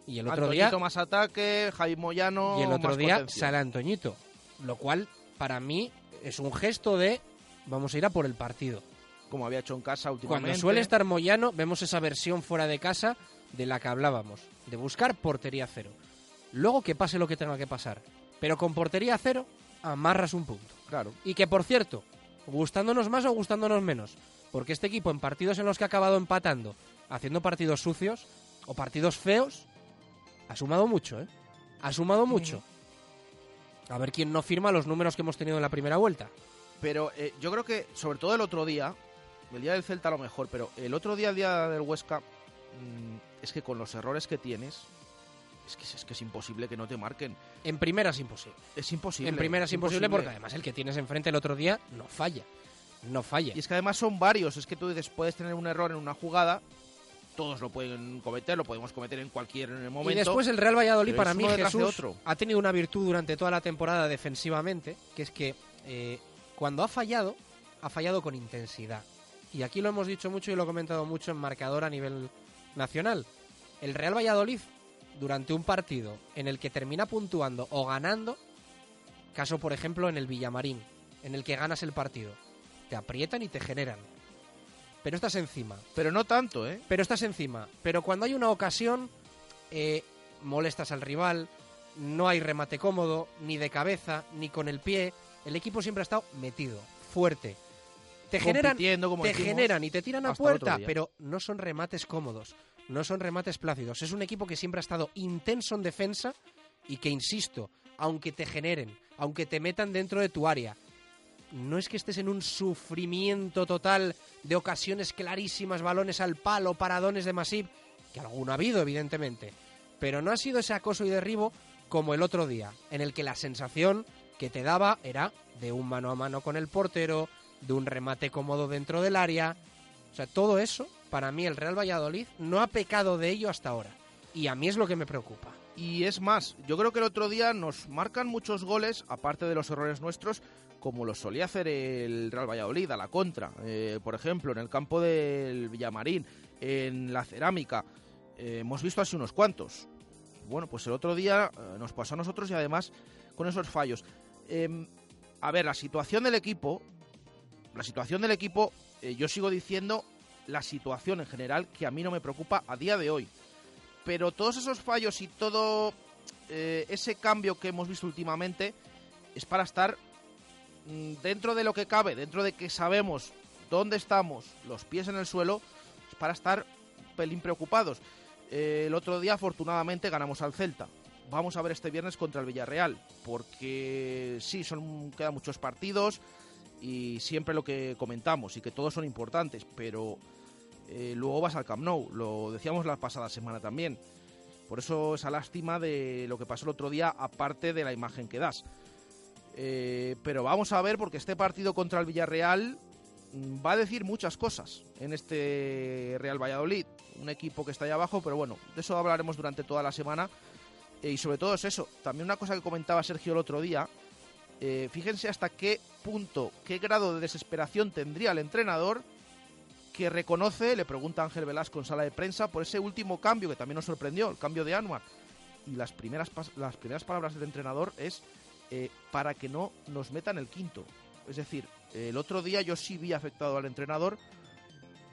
Y el otro día más ataque, Jaime Moyano Y el otro día sale Antoñito, lo cual para mí es un gesto de vamos a ir a por el partido. Como había hecho en casa últimamente. Cuando suele estar Moyano, vemos esa versión fuera de casa de la que hablábamos, de buscar portería cero. Luego que pase lo que tenga que pasar. Pero con portería cero, amarras un punto. Claro. Y que, por cierto, gustándonos más o gustándonos menos. Porque este equipo, en partidos en los que ha acabado empatando, haciendo partidos sucios o partidos feos, ha sumado mucho, ¿eh? Ha sumado mucho. A ver quién no firma los números que hemos tenido en la primera vuelta. Pero eh, yo creo que, sobre todo el otro día, el día del Celta a lo mejor, pero el otro día, el día del Huesca, mm, es que con los errores que tienes, es que, es que es imposible que no te marquen. En primera es imposible. Es imposible. En primera es imposible, porque además el que tienes enfrente el otro día no falla. No falla. Y es que además son varios. Es que tú dices, puedes tener un error en una jugada todos lo pueden cometer, lo podemos cometer en cualquier momento. Y después el Real Valladolid, para mí, Jesús, otro. ha tenido una virtud durante toda la temporada defensivamente, que es que eh, cuando ha fallado, ha fallado con intensidad. Y aquí lo hemos dicho mucho y lo he comentado mucho en marcador a nivel nacional. El Real Valladolid, durante un partido en el que termina puntuando o ganando, caso por ejemplo en el Villamarín, en el que ganas el partido, te aprietan y te generan. Pero estás encima. Pero no tanto, ¿eh? Pero estás encima. Pero cuando hay una ocasión, eh, molestas al rival, no hay remate cómodo, ni de cabeza, ni con el pie. El equipo siempre ha estado metido, fuerte. Te generan, como te decimos, generan y te tiran a puerta, pero no son remates cómodos, no son remates plácidos. Es un equipo que siempre ha estado intenso en defensa y que, insisto, aunque te generen, aunque te metan dentro de tu área, no es que estés en un sufrimiento total de ocasiones clarísimas, balones al palo, paradones de Masip, que alguno ha habido, evidentemente, pero no ha sido ese acoso y derribo como el otro día, en el que la sensación que te daba era de un mano a mano con el portero, de un remate cómodo dentro del área. O sea, todo eso, para mí el Real Valladolid no ha pecado de ello hasta ahora. Y a mí es lo que me preocupa. Y es más, yo creo que el otro día nos marcan muchos goles, aparte de los errores nuestros, como lo solía hacer el Real Valladolid a la contra. Eh, por ejemplo, en el campo del Villamarín, en la cerámica, eh, hemos visto así unos cuantos. Bueno, pues el otro día eh, nos pasó a nosotros y además con esos fallos. Em, a ver, la situación del equipo, la situación del equipo, yo sigo diciendo la situación en general que a mí no me preocupa a día de hoy. Pero todos esos fallos y todo eh, ese cambio que hemos visto últimamente es para estar mm, dentro de lo que cabe, dentro de que sabemos dónde estamos, los pies en el suelo, es para estar pelín preocupados. Eh, el otro día, afortunadamente, ganamos al Celta. Vamos a ver este viernes contra el Villarreal, porque sí, son quedan muchos partidos y siempre lo que comentamos y que todos son importantes, pero eh, luego vas al Camp Nou, lo decíamos la pasada semana también. Por eso esa lástima de lo que pasó el otro día, aparte de la imagen que das. Eh, pero vamos a ver, porque este partido contra el Villarreal mm, va a decir muchas cosas en este Real Valladolid. Un equipo que está ahí abajo, pero bueno, de eso hablaremos durante toda la semana. Eh, y sobre todo es eso. También una cosa que comentaba Sergio el otro día. fíjense hasta qué punto, qué grado de desesperación tendría el entrenador que reconoce, le pregunta Ángel Velasco en sala de prensa, por ese último cambio que también nos sorprendió, el cambio de Anuar. Y las primeras, las primeras palabras del entrenador es eh, para que no nos metan el quinto. Es decir, el otro día yo sí vi afectado al entrenador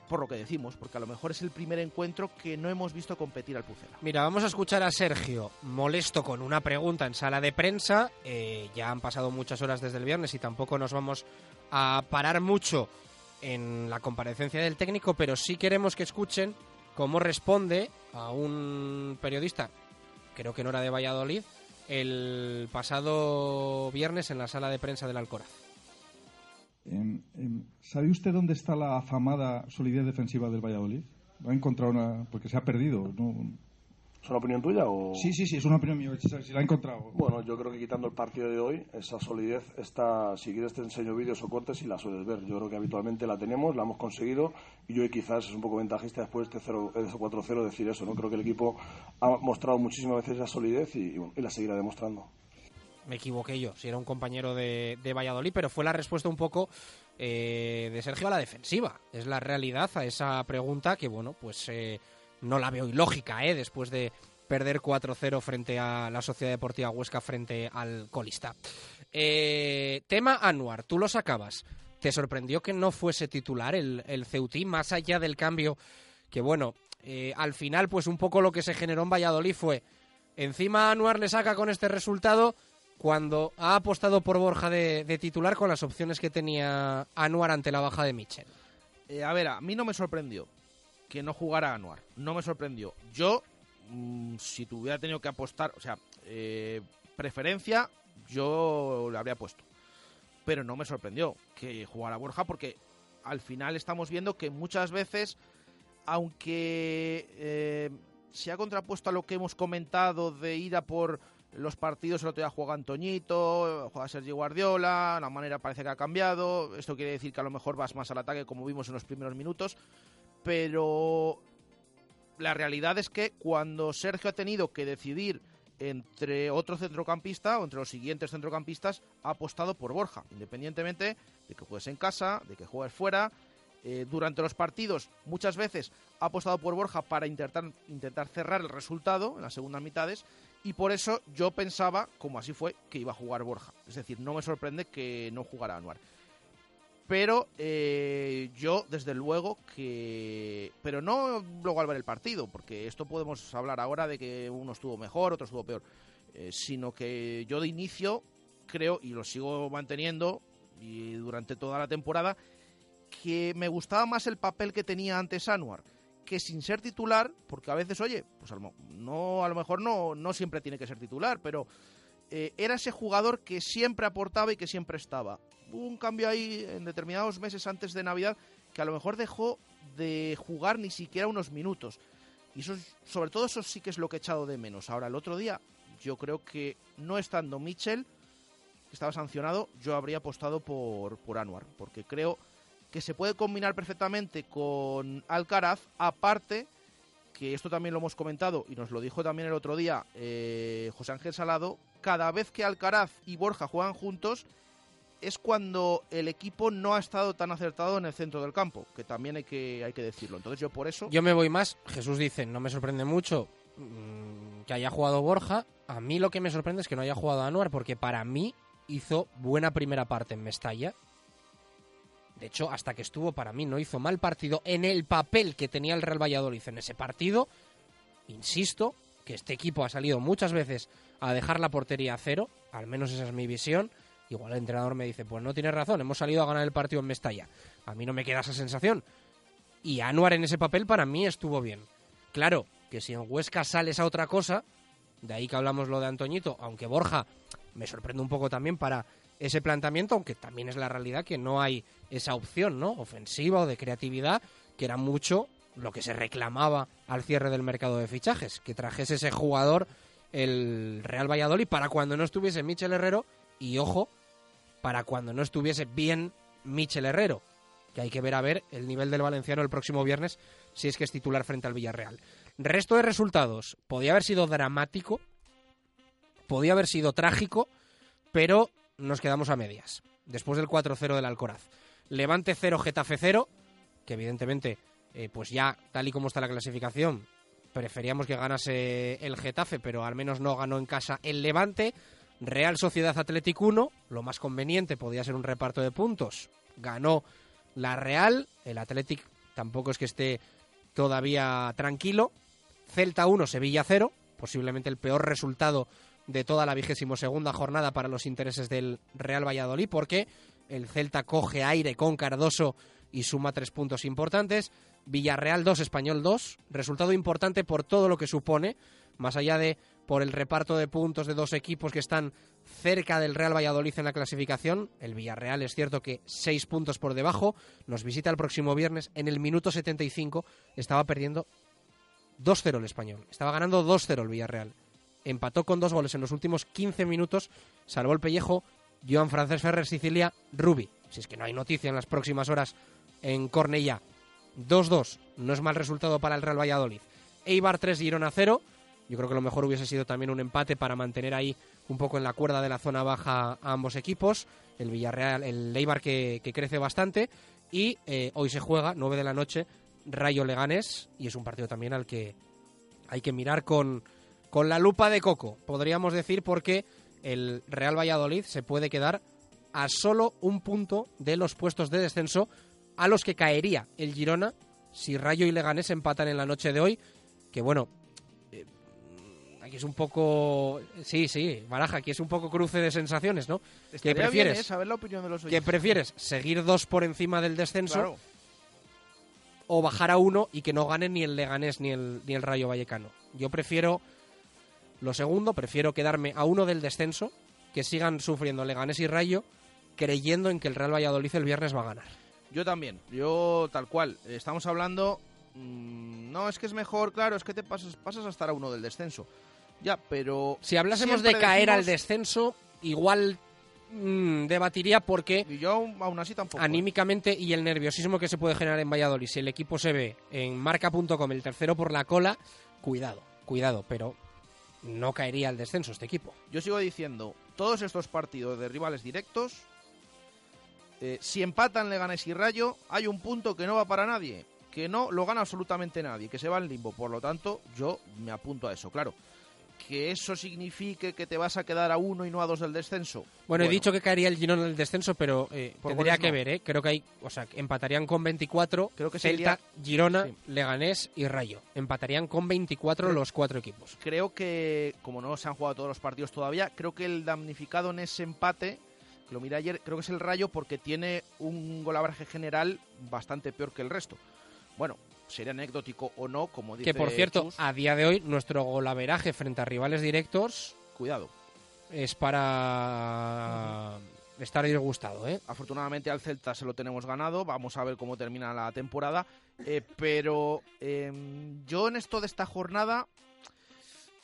por lo que decimos, porque a lo mejor es el primer encuentro que no hemos visto competir al Pucela. Mira, vamos a escuchar a Sergio molesto con una pregunta en sala de prensa. Eh, ya han pasado muchas horas desde el viernes y tampoco nos vamos a parar mucho en la comparecencia del técnico, pero sí queremos que escuchen cómo responde a un periodista, creo que no era de Valladolid, el pasado viernes en la sala de prensa del Alcoraz. Em, em, ¿Sabe usted dónde está la afamada solidez defensiva del Valladolid? ¿Ha encontrado una...? Porque se ha perdido. ¿Es una opinión tuya o...? Sí, sí, sí, es una opinión mía. Si la ha encontrado. Bueno, yo creo que quitando el partido de hoy, esa solidez está... Si quieres te enseño vídeos o cortes y la sueles ver. Yo creo que habitualmente la tenemos, la hemos conseguido y hoy quizás es un poco ventajista después de este 0 de ese 4-0 decir eso, ¿no? Creo que el equipo ha mostrado muchísimas veces esa solidez y, y bueno, y la seguirá demostrando. me equivoqué yo, si era un compañero de, de Valladolid, pero fue la respuesta un poco eh, de Sergio a la defensiva. Es la realidad a esa pregunta que, bueno, pues eh, no la veo ilógica, ¿eh? Después de perder 4-0 frente a la Sociedad Deportiva Huesca frente al colista. Eh, tema Anuar, tú lo sacabas. ¿Te sorprendió que no fuese titular el, el Ceutí, más allá del cambio que, bueno, eh, al final, pues un poco lo que se generó en Valladolid fue, encima Anuar le saca con este resultado cuando ha apostado por Borja de, titular con las opciones que tenía Anuar ante la baja de Michel. Eh, a ver, a mí no me sorprendió que no jugara Anuar. No me sorprendió. Yo, mm, si tuviera tenido que apostar, o sea, eh, preferencia, yo le habría puesto. Pero no me sorprendió que jugara Borja porque al final estamos viendo que muchas veces, aunque eh, se ha contrapuesto a lo que hemos comentado de ir a por los partidos, el otro día juega Antoñito, juega Sergio Guardiola, la manera parece que ha cambiado, esto quiere decir que a lo mejor vas más al ataque como vimos en los primeros minutos, pero la realidad es que cuando Sergio ha tenido que decidir entre otro centrocampista o entre los siguientes centrocampistas, ha apostado por Borja, independientemente de que juegues en casa, de que juegues fuera. Eh, durante los partidos, muchas veces ha apostado por Borja para intentar, intentar cerrar el resultado en las segundas mitades y por eso yo pensaba, como así fue, que iba a jugar Borja. Es decir, no me sorprende que no jugara Anuar. Pero eh, yo, desde luego, que... Pero no luego al ver el partido, porque esto podemos hablar ahora de que uno estuvo mejor, otro estuvo peor. Eh, sino que yo de inicio creo, y lo sigo manteniendo y durante toda la temporada, que me gustaba más el papel que tenía antes Anuar que sin ser titular, porque a veces, oye, pues no, a lo mejor no, no siempre tiene que ser titular, pero eh, era ese jugador que siempre aportaba y que siempre estaba. Un cambio ahí en determinados meses antes de Navidad que a lo mejor dejó de jugar ni siquiera unos minutos. Y eso, sobre todo eso sí que es lo que he echado de menos. Ahora, el otro día, yo creo que no estando Mitchell, que estaba sancionado, yo habría apostado por, por Anuar, porque creo que se puede combinar perfectamente con Alcaraz, aparte que esto también lo hemos comentado y nos lo dijo también el otro día eh, José Ángel Salado, cada vez que Alcaraz y Borja juegan juntos es cuando el equipo no ha estado tan acertado en el centro del campo, que también hay que, hay que decirlo. Entonces yo por eso... Yo me voy más, Jesús dice, no me sorprende mucho mm, que haya jugado Borja, a mí lo que me sorprende es que no haya jugado Anuar, porque para mí hizo buena primera parte en Mestalla, de hecho, hasta que estuvo para mí no hizo mal partido en el papel que tenía el Real Valladolid en ese partido. Insisto que este equipo ha salido muchas veces a dejar la portería a cero, al menos esa es mi visión. Igual el entrenador me dice, pues no tienes razón, hemos salido a ganar el partido en Mestalla. A mí no me queda esa sensación. Y Anuar en ese papel para mí estuvo bien. Claro, que si en Huesca sales a otra cosa, de ahí que hablamos lo de Antoñito, aunque Borja me sorprende un poco también para ese planteamiento, aunque también es la realidad que no hay esa opción, ¿no? Ofensiva o de creatividad, que era mucho lo que se reclamaba al cierre del mercado de fichajes, que trajese ese jugador el Real Valladolid para cuando no estuviese Michel Herrero y ojo, para cuando no estuviese bien Michel Herrero, que hay que ver a ver el nivel del valenciano el próximo viernes si es que es titular frente al Villarreal. Resto de resultados, podía haber sido dramático, podía haber sido trágico, pero nos quedamos a medias. Después del 4-0 del Alcoraz. Levante 0, Getafe 0, que evidentemente, eh, pues ya tal y como está la clasificación, preferíamos que ganase el Getafe, pero al menos no ganó en casa el Levante. Real Sociedad Atlético 1, lo más conveniente podía ser un reparto de puntos. Ganó la Real, el Athletic tampoco es que esté todavía tranquilo. Celta 1, Sevilla 0, posiblemente el peor resultado de toda la vigésimo segunda jornada para los intereses del Real Valladolid, porque el Celta coge aire con Cardoso y suma tres puntos importantes. Villarreal 2, Español 2, resultado importante por todo lo que supone, más allá de por el reparto de puntos de dos equipos que están cerca del Real Valladolid en la clasificación. El Villarreal es cierto que seis puntos por debajo, nos visita el próximo viernes. En el minuto 75 estaba perdiendo 2-0 el español, estaba ganando 2-0 el Villarreal empató con dos goles en los últimos 15 minutos, salvó el pellejo Joan Francés Ferrer Sicilia Rubi. Si es que no hay noticia en las próximas horas en Cornellá. 2-2, no es mal resultado para el Real Valladolid. Eibar 3, Girona 0. Yo creo que lo mejor hubiese sido también un empate para mantener ahí un poco en la cuerda de la zona baja a ambos equipos. El Villarreal, el Eibar que, crece bastante. Y eh, hoy se juega, 9 de la noche, Rayo Leganés. Y es un partido también al que hay que mirar con, con la lupa de coco, podríamos decir, porque el Real Valladolid se puede quedar a solo un punto de los puestos de descenso a los que caería el Girona si Rayo y Leganés empatan en la noche de hoy, que bueno, aquí es un poco... Sí, sí, Baraja, aquí es un poco cruce de sensaciones, ¿no? ¿Qué prefieres? ¿eh? saber la opinión de los ¿Qué prefieres? ¿Seguir dos por encima del descenso? O bajar a uno y que no gane ni el Leganés ni el, ni el Rayo Vallecano. Yo prefiero lo segundo, prefiero quedarme a uno del descenso, que sigan sufriendo Leganés y Rayo, creyendo en que el Real Valladolid el viernes va a ganar. Yo también, yo tal cual. Estamos hablando. Mm, no, es que es mejor, claro, es que te pasas, pasas a estar a uno del descenso. Ya, pero. Si hablásemos de caer al descenso, igual mm, debatiría porque Y yo aún así tampoco. ¿eh? anímicamente y el nerviosismo que se puede generar en Valladolid, si el equipo se ve en marca.com el tercero por la cola, cuidado, cuidado, pero no caería al descenso este equipo. Yo sigo diciendo, todos estos partidos de rivales directos, eh, si empatan Leganés y Rayo, hay un punto que no va para nadie, que no lo gana absolutamente nadie, que se va al limbo. Por lo tanto, yo me apunto a eso, claro. Que eso signifique que te vas a quedar a uno y no a dos del descenso. Bueno, he dicho que caería el Girona en el descenso, pero eh, tendría que no. ver, ¿eh? Creo que hay, o sea, empatarían con 24, Creo que Celta, sería- Girona, sí. Leganés y Rayo. Empatarían con 24 los cuatro equipos. Creo que, como no se han jugado todos los partidos todavía, creo que el damnificado en ese empate, que lo miré ayer, creo que es el Rayo porque tiene un golabraje general bastante peor que el resto. Bueno, sería anecdótico o no, como dice Que por cierto, Chus, a día de hoy, nuestro golaveraje frente a rivales directos cuidado. es para estar disgustado, ¿eh? Afortunadamente al Celta se lo tenemos ganado, vamos a ver cómo termina la temporada. Eh, pero eh, yo en esto de esta jornada,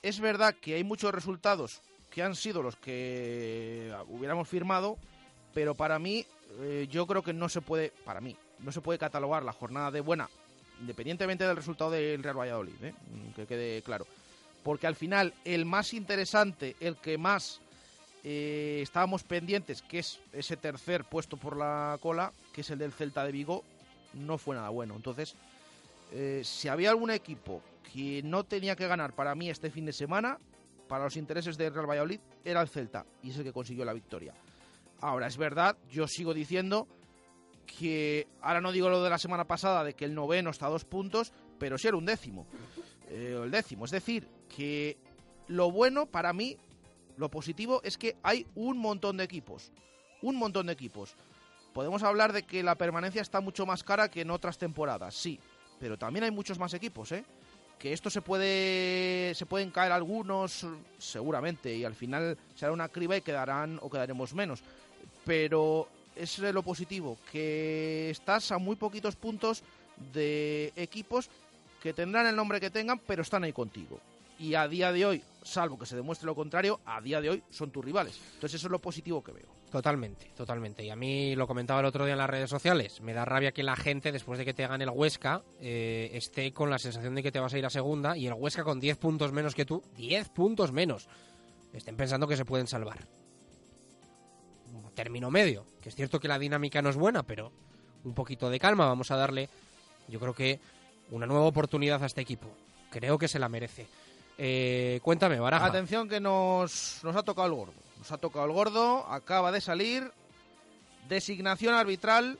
es verdad que hay muchos resultados que han sido los que hubiéramos firmado, pero para mí, eh, yo creo que no se puede, para mí, no se puede catalogar la jornada de buena, independientemente del resultado del Real Valladolid, ¿eh? que quede claro. Porque al final, el más interesante, el que más eh, estábamos pendientes, que es ese tercer puesto por la cola, que es el del Celta de Vigo, no fue nada bueno. Entonces, eh, si había algún equipo que no tenía que ganar para mí este fin de semana, para los intereses del Real Valladolid, era el Celta, y es el que consiguió la victoria. Ahora, es verdad, yo sigo diciendo que, ahora no digo lo de la semana pasada, de que el noveno está a dos puntos, pero sí era un décimo, eh, el décimo. Es decir, que lo bueno para mí lo positivo es que hay un montón de equipos. Un montón de equipos. Podemos hablar de que la permanencia está mucho más cara que en otras temporadas, sí. Pero también hay muchos más equipos, ¿eh? Que esto se puede. se pueden caer algunos, seguramente, y al final será una criba y quedarán o quedaremos menos. Pero es lo positivo, que estás a muy poquitos puntos de equipos que tendrán el nombre que tengan, pero están ahí contigo. Y a día de hoy, salvo que se demuestre lo contrario, a día de hoy son tus rivales. Entonces eso es lo positivo que veo. Totalmente, totalmente. Y a mí lo comentaba el otro día en las redes sociales. Me da rabia que la gente, después de que te gane el Huesca, eh, esté con la sensación de que te vas a ir a segunda y el Huesca con 10 puntos menos que tú, 10 puntos menos, estén pensando que se pueden salvar. Término medio, que es cierto que la dinámica no es buena, pero un poquito de calma. Vamos a darle, yo creo que, una nueva oportunidad a este equipo. Creo que se la merece. Eh, cuéntame, Baraja. Atención que nos, nos ha tocado el gordo. Nos ha tocado el gordo, acaba de salir designación arbitral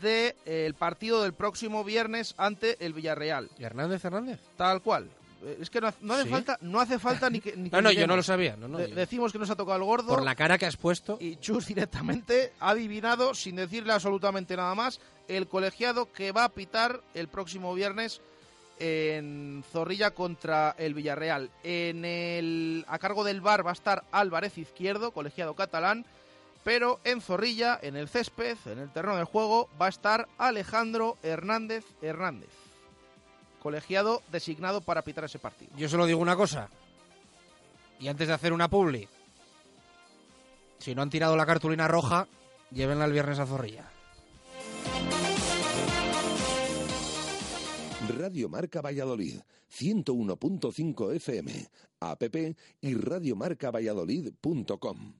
del partido del próximo viernes ante el Villarreal. ¿Y Hernández Hernández? Tal cual. Es que no, no hace ¿Sí? falta, no hace falta ni que. ni que No, no, yo no lo sabía. No, no, De- decimos que nos ha tocado el gordo. Por la cara que has puesto. Y Chus directamente ha adivinado, sin decirle absolutamente nada más, el colegiado que va a pitar el próximo viernes en Zorrilla contra el Villarreal. En el, a cargo del bar va a estar Álvarez Izquierdo, colegiado catalán, pero en Zorrilla, en el césped, en el terreno del juego, va a estar Alejandro Hernández Hernández, colegiado designado para pitar ese partido. Yo solo digo una cosa. Y antes de hacer una publi, si no han tirado la cartulina roja, llévenla el viernes a Zorrilla. Radio Marca Valladolid, 101.5 FM, app y radiomarcavalladolid.com.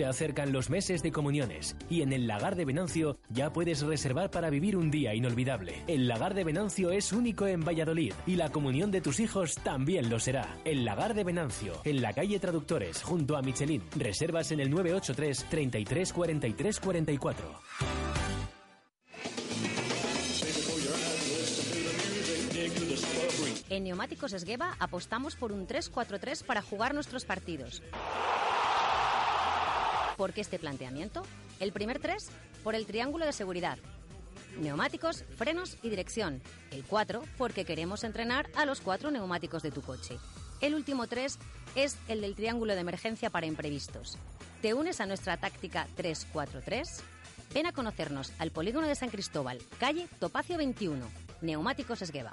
Se acercan los meses de comuniones y en el Lagar de Venancio ya puedes reservar para vivir un día inolvidable. El Lagar de Venancio es único en Valladolid y la comunión de tus hijos también lo será. El Lagar de Venancio, en la calle Traductores, junto a Michelin. Reservas en el 983 33 43 44. En Neumáticos Esgueva apostamos por un 3-4-3 para jugar nuestros partidos. ¿Por qué este planteamiento? El primer 3 por el triángulo de seguridad. Neumáticos, frenos y dirección. El 4 porque queremos entrenar a los cuatro neumáticos de tu coche. El último 3 es el del triángulo de emergencia para imprevistos. ¿Te unes a nuestra táctica 3-4-3? Ven a conocernos al polígono de San Cristóbal, calle Topacio 21. Neumáticos Esgueva.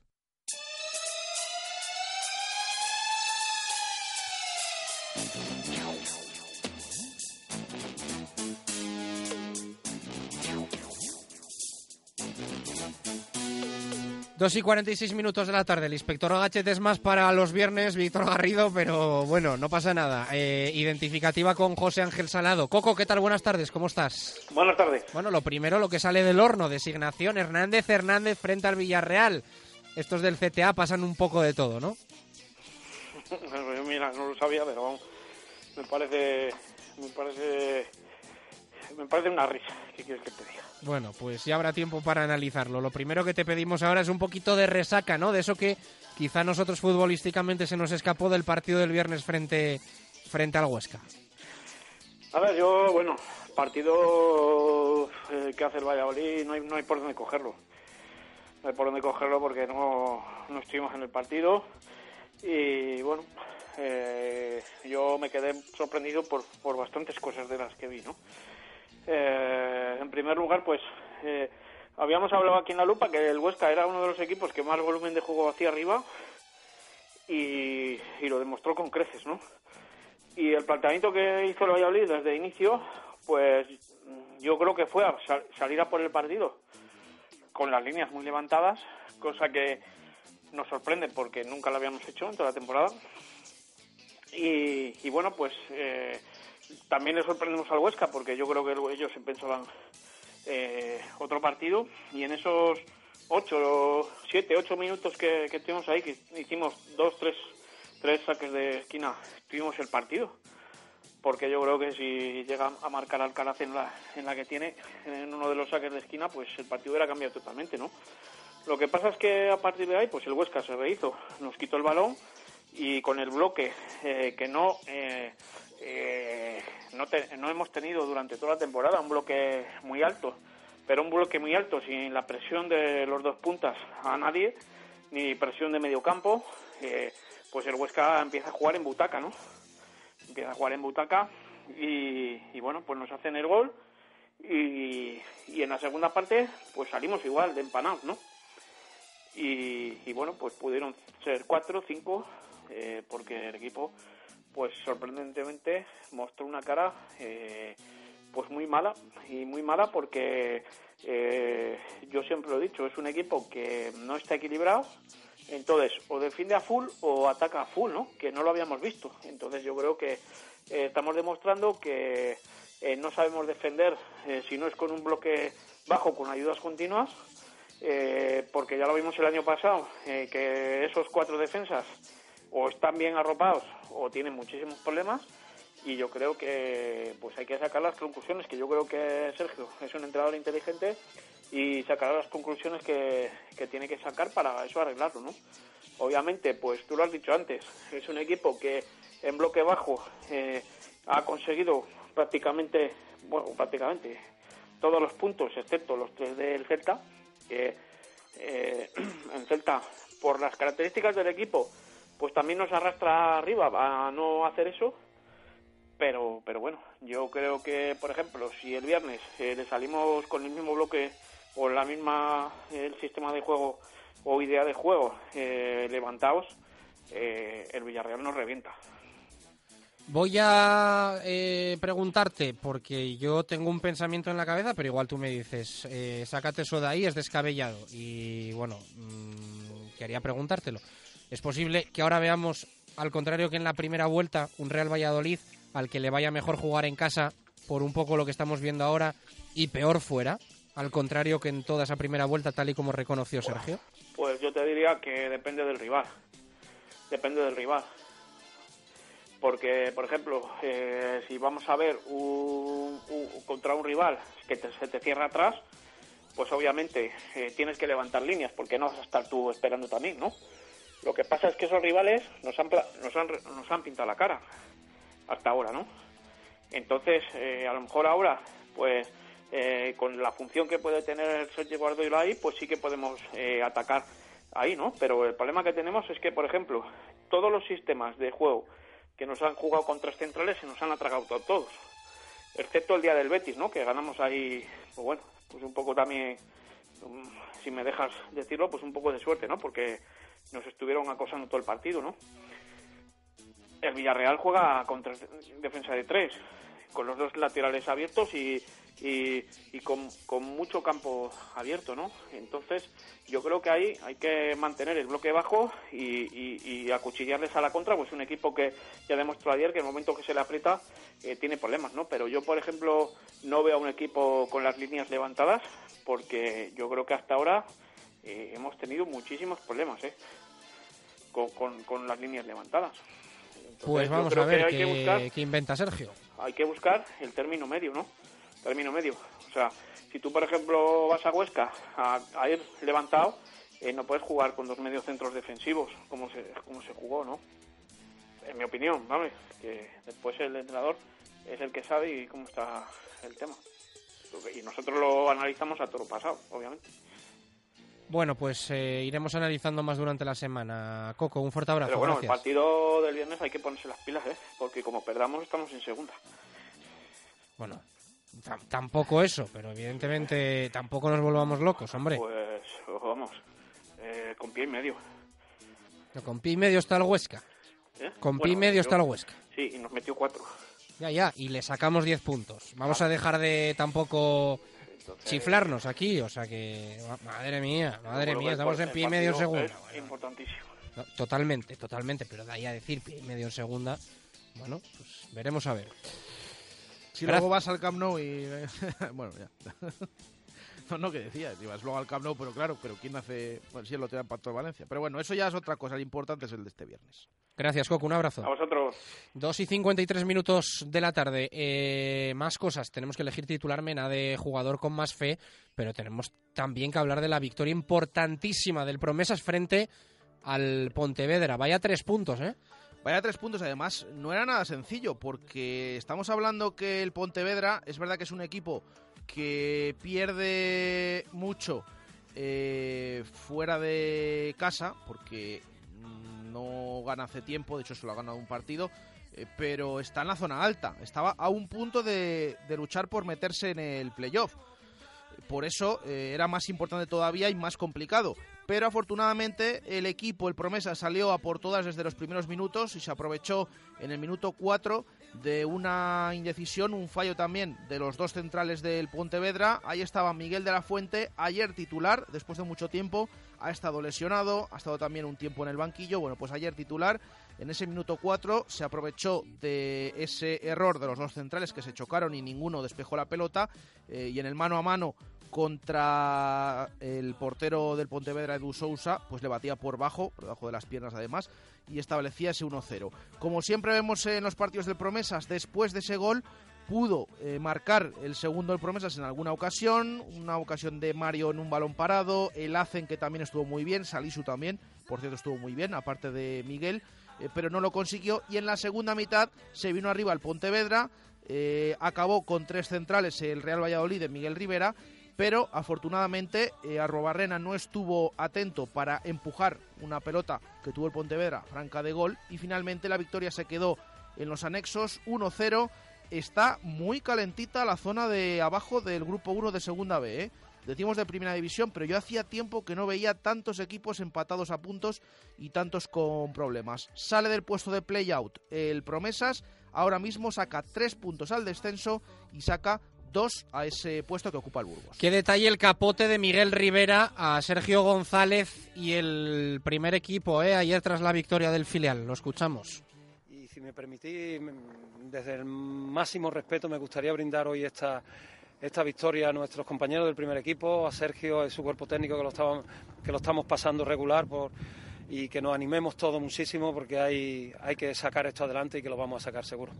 Dos y 46 minutos de la tarde. El inspector Gachet es más para los viernes, Víctor Garrido, pero bueno, no pasa nada. Eh, identificativa con José Ángel Salado. Coco, ¿qué tal? Buenas tardes, ¿cómo estás? Buenas tardes. Bueno, lo primero, lo que sale del horno, designación Hernández Hernández frente al Villarreal. Estos del CTA pasan un poco de todo, ¿no? Mira, no lo sabía, pero vamos, me parece, me parece, me parece una risa. ¿Qué quieres que te diga? Bueno, pues ya habrá tiempo para analizarlo. Lo primero que te pedimos ahora es un poquito de resaca, ¿no? De eso que quizá nosotros futbolísticamente se nos escapó del partido del viernes frente, frente al Huesca. A ver, yo, bueno, partido eh, que hace el Valladolid no hay, no hay por dónde cogerlo. No hay por dónde cogerlo porque no, no estuvimos en el partido. Y bueno, eh, yo me quedé sorprendido por, por bastantes cosas de las que vi, ¿no? Eh, en primer lugar, pues eh, habíamos hablado aquí en la lupa que el Huesca era uno de los equipos que más volumen de juego hacía arriba y, lo demostró con creces, ¿no? Y el planteamiento que hizo el Valladolid desde inicio, pues yo creo que fue a sal- salir a por el partido con las líneas muy levantadas, cosa que nos sorprende porque nunca lo habíamos hecho en toda la temporada. Y, y bueno, pues eh, también le sorprendemos al Huesca porque yo creo que ellos se pensaban eh, otro partido y en esos ocho, siete, ocho minutos que, que estuvimos ahí, que hicimos dos, tres, tres saques de esquina, tuvimos el partido. Porque yo creo que si llega a marcar Alcaraz en la, en la que tiene, en uno de los saques de esquina, pues el partido hubiera cambiado totalmente, ¿no? Lo que pasa es que a partir de ahí, pues el Huesca se rehizo, nos quitó el balón y con el bloque eh, que no eh, eh, no, hemos tenido durante toda la temporada, un bloque muy alto, pero un bloque muy alto sin la presión de los dos puntas a nadie, ni presión de medio campo, eh, pues el Huesca empieza a jugar en butaca, ¿no? Empieza a jugar en butaca y, bueno, pues nos hacen el gol y, en la segunda parte pues salimos igual de empanados, ¿no? Y, y bueno, pues pudieron ser cuatro, cinco, eh, porque el equipo, pues sorprendentemente mostró una cara eh, pues muy mala y muy mala porque eh, yo siempre lo he dicho, es un equipo que no está equilibrado, entonces o defiende a full o ataca a full, ¿no? Que no lo habíamos visto. Entonces yo creo que eh, estamos demostrando que eh, no sabemos defender eh, si no es con un bloque bajo, con ayudas continuas, porque ya lo vimos el año pasado, que esos cuatro defensas o están bien arropados o tienen muchísimos problemas y yo creo que pues hay que sacar las conclusiones que yo creo que Sergio es un entrenador inteligente y sacará las conclusiones que, que tiene que sacar para eso arreglarlo ¿no? obviamente pues tú lo has dicho antes es un equipo que en bloque bajo eh, ha conseguido prácticamente bueno prácticamente todos los puntos excepto los tres del Celta que eh, el Celta por las características del equipo pues también nos arrastra arriba a no hacer eso pero pero bueno yo creo que por ejemplo si el viernes eh, le salimos con el mismo bloque o la misma el sistema de juego o idea de juego eh, levantados eh, el Villarreal nos revienta Voy a eh, preguntarte, porque yo tengo un pensamiento en la cabeza, pero igual tú me dices, eh, sácate eso de ahí, es descabellado. Y bueno, mm, quería preguntártelo. ¿Es posible que ahora veamos, al contrario que en la primera vuelta, un Real Valladolid al que le vaya mejor jugar en casa por un poco lo que estamos viendo ahora y peor fuera? Al contrario que en toda esa primera vuelta, tal y como reconoció Sergio. Pues yo te diría que depende del rival. Depende del rival. Porque, por ejemplo, eh, si vamos a ver un, un- contra un rival que te- se te cierra atrás, pues obviamente eh, tienes que levantar líneas, porque no vas a estar tú esperando también, ¿no? Lo que pasa es que esos rivales nos han, nos han, nos han pintado la cara hasta ahora, ¿no? Entonces, eh, a lo mejor ahora, pues eh, con la función que puede tener Sergio Guardiola ahí, pues sí que podemos eh, atacar ahí, ¿no? Pero el problema que tenemos es que, por ejemplo, todos los sistemas de juego que nos han jugado con tres centrales se nos han atragado to- todos, excepto el día del Betis, ¿no? Que ganamos ahí, pues bueno, pues un poco también, um, si me dejas decirlo, pues un poco de suerte, ¿no? Porque nos estuvieron acosando todo el partido, ¿no? El Villarreal juega con defensa de tres, con los dos laterales abiertos y, y, con, mucho campo abierto, ¿no? Entonces, yo creo que ahí hay que mantener el bloque bajo y acuchillarles a la contra, pues un equipo que ya demostró ayer que en el momento que se le aprieta eh, tiene problemas, ¿no? Pero yo, por ejemplo, no veo a un equipo con las líneas levantadas porque yo creo que hasta ahora eh, hemos tenido muchísimos problemas, ¿eh? Con, con, con las líneas levantadas. Entonces, Pues vamos a ver qué, que buscar qué inventa Sergio. hay que buscar el término medio, ¿no? Término medio. O sea, si tú, por ejemplo, vas a Huesca a, a ir levantado, eh, no puedes jugar con dos mediocentros defensivos, como se, como se jugó, ¿no? En mi opinión, ¿vale? Que después el entrenador es el que sabe y cómo está el tema. Y nosotros lo analizamos a todo pasado, obviamente. Bueno, pues eh, iremos analizando más durante la semana. Coco, un fuerte abrazo. Pero bueno, el partido del viernes hay que ponerse las pilas, ¿eh? Porque como perdamos estamos en segunda. Bueno, tam- tampoco eso, pero evidentemente tampoco nos volvamos locos, hombre. Pues vamos, eh, con pie y medio. No, Con pi y medio está el Huesca. ¿eh? Con pi y medio yo- está el Huesca. Sí, y nos metió cuatro. Ya, ya, y le sacamos 10 puntos. Vamos a dejar de tampoco chiflarnos aquí, o sea que... ma- Madre mía, madre mía, estamos en pie y medio en segunda. Es importantísimo. No, totalmente, totalmente, pero de ahí a decir pie y medio en segunda, bueno, pues veremos a ver. Si luego vas al Camp Nou y... bueno, ya. no, no, que decía, ibas luego al Camp Nou, pero claro, pero ¿quién hace...? Bueno, sí, el otro día empató el Valencia. Pero bueno, eso ya es otra cosa, lo importante es el de este viernes. Gracias, Coco, un abrazo. A vosotros. 2 y 53 minutos de la tarde. Eh, más cosas. Tenemos que elegir titular Mena de jugador con más fe, pero tenemos también que hablar de la victoria importantísima del Promesas frente al Pontevedra. Vaya tres puntos, ¿eh? Vaya tres puntos, además, no era nada sencillo, porque estamos hablando que el Pontevedra es verdad que es un equipo que pierde mucho eh, fuera de casa, porque mm, no gana hace tiempo, de hecho solo ha ganado un partido, eh, pero está en la zona alta, estaba a un punto de, de luchar por meterse en el playoff. Por eso eh, era más importante todavía y más complicado. Pero afortunadamente el equipo, el Promesa, salió a por todas desde los primeros minutos y se aprovechó en el minuto 4 de una indecisión, un fallo también de los dos centrales del Pontevedra. Ahí estaba Miguel de la Fuente, ayer titular, después de mucho tiempo, ha estado lesionado, ha estado también un tiempo en el banquillo. Bueno, pues ayer titular, en ese minuto 4 se aprovechó de ese error de los dos centrales que se chocaron y ninguno despejó la pelota. eh, y en el mano a mano contra el portero del Pontevedra, Edu Sousa, pues le batía por bajo, por debajo de las piernas además, y establecía ese 1-0. Como siempre vemos en los partidos de promesas, después de ese gol pudo eh, marcar el segundo del promesas en alguna ocasión, una ocasión de Mario en un balón parado, el Hacen que también estuvo muy bien, Salisu también, por cierto estuvo muy bien, aparte de Miguel, eh, pero no lo consiguió y en la segunda mitad se vino arriba el Pontevedra, eh, acabó con tres centrales el Real Valladolid de Miguel Rivera, pero afortunadamente eh, Arrobarrena no estuvo atento para empujar una pelota que tuvo el Pontevedra, franca de gol, y finalmente la victoria se quedó en los anexos 1-0. Está muy calentita la zona de abajo del grupo 1 de Segunda B, ¿eh? Decimos de primera división, pero yo hacía tiempo que no veía tantos equipos empatados a puntos y tantos con problemas. Sale del puesto de play-out el Promesas, ahora mismo saca tres puntos al descenso y saca dos a ese puesto que ocupa el Burgos. Qué detalle el capote de Miguel Rivera a Sergio González y el primer equipo, ¿eh? ayer tras la victoria del filial. Lo escuchamos. Y si me permitís, desde el máximo respeto, me gustaría brindar hoy esta, esta victoria a nuestros compañeros del primer equipo, a Sergio y su cuerpo técnico que lo, estaban, que lo estamos pasando regular por, y que nos animemos todos muchísimo porque hay, hay que sacar esto adelante y que lo vamos a sacar seguro.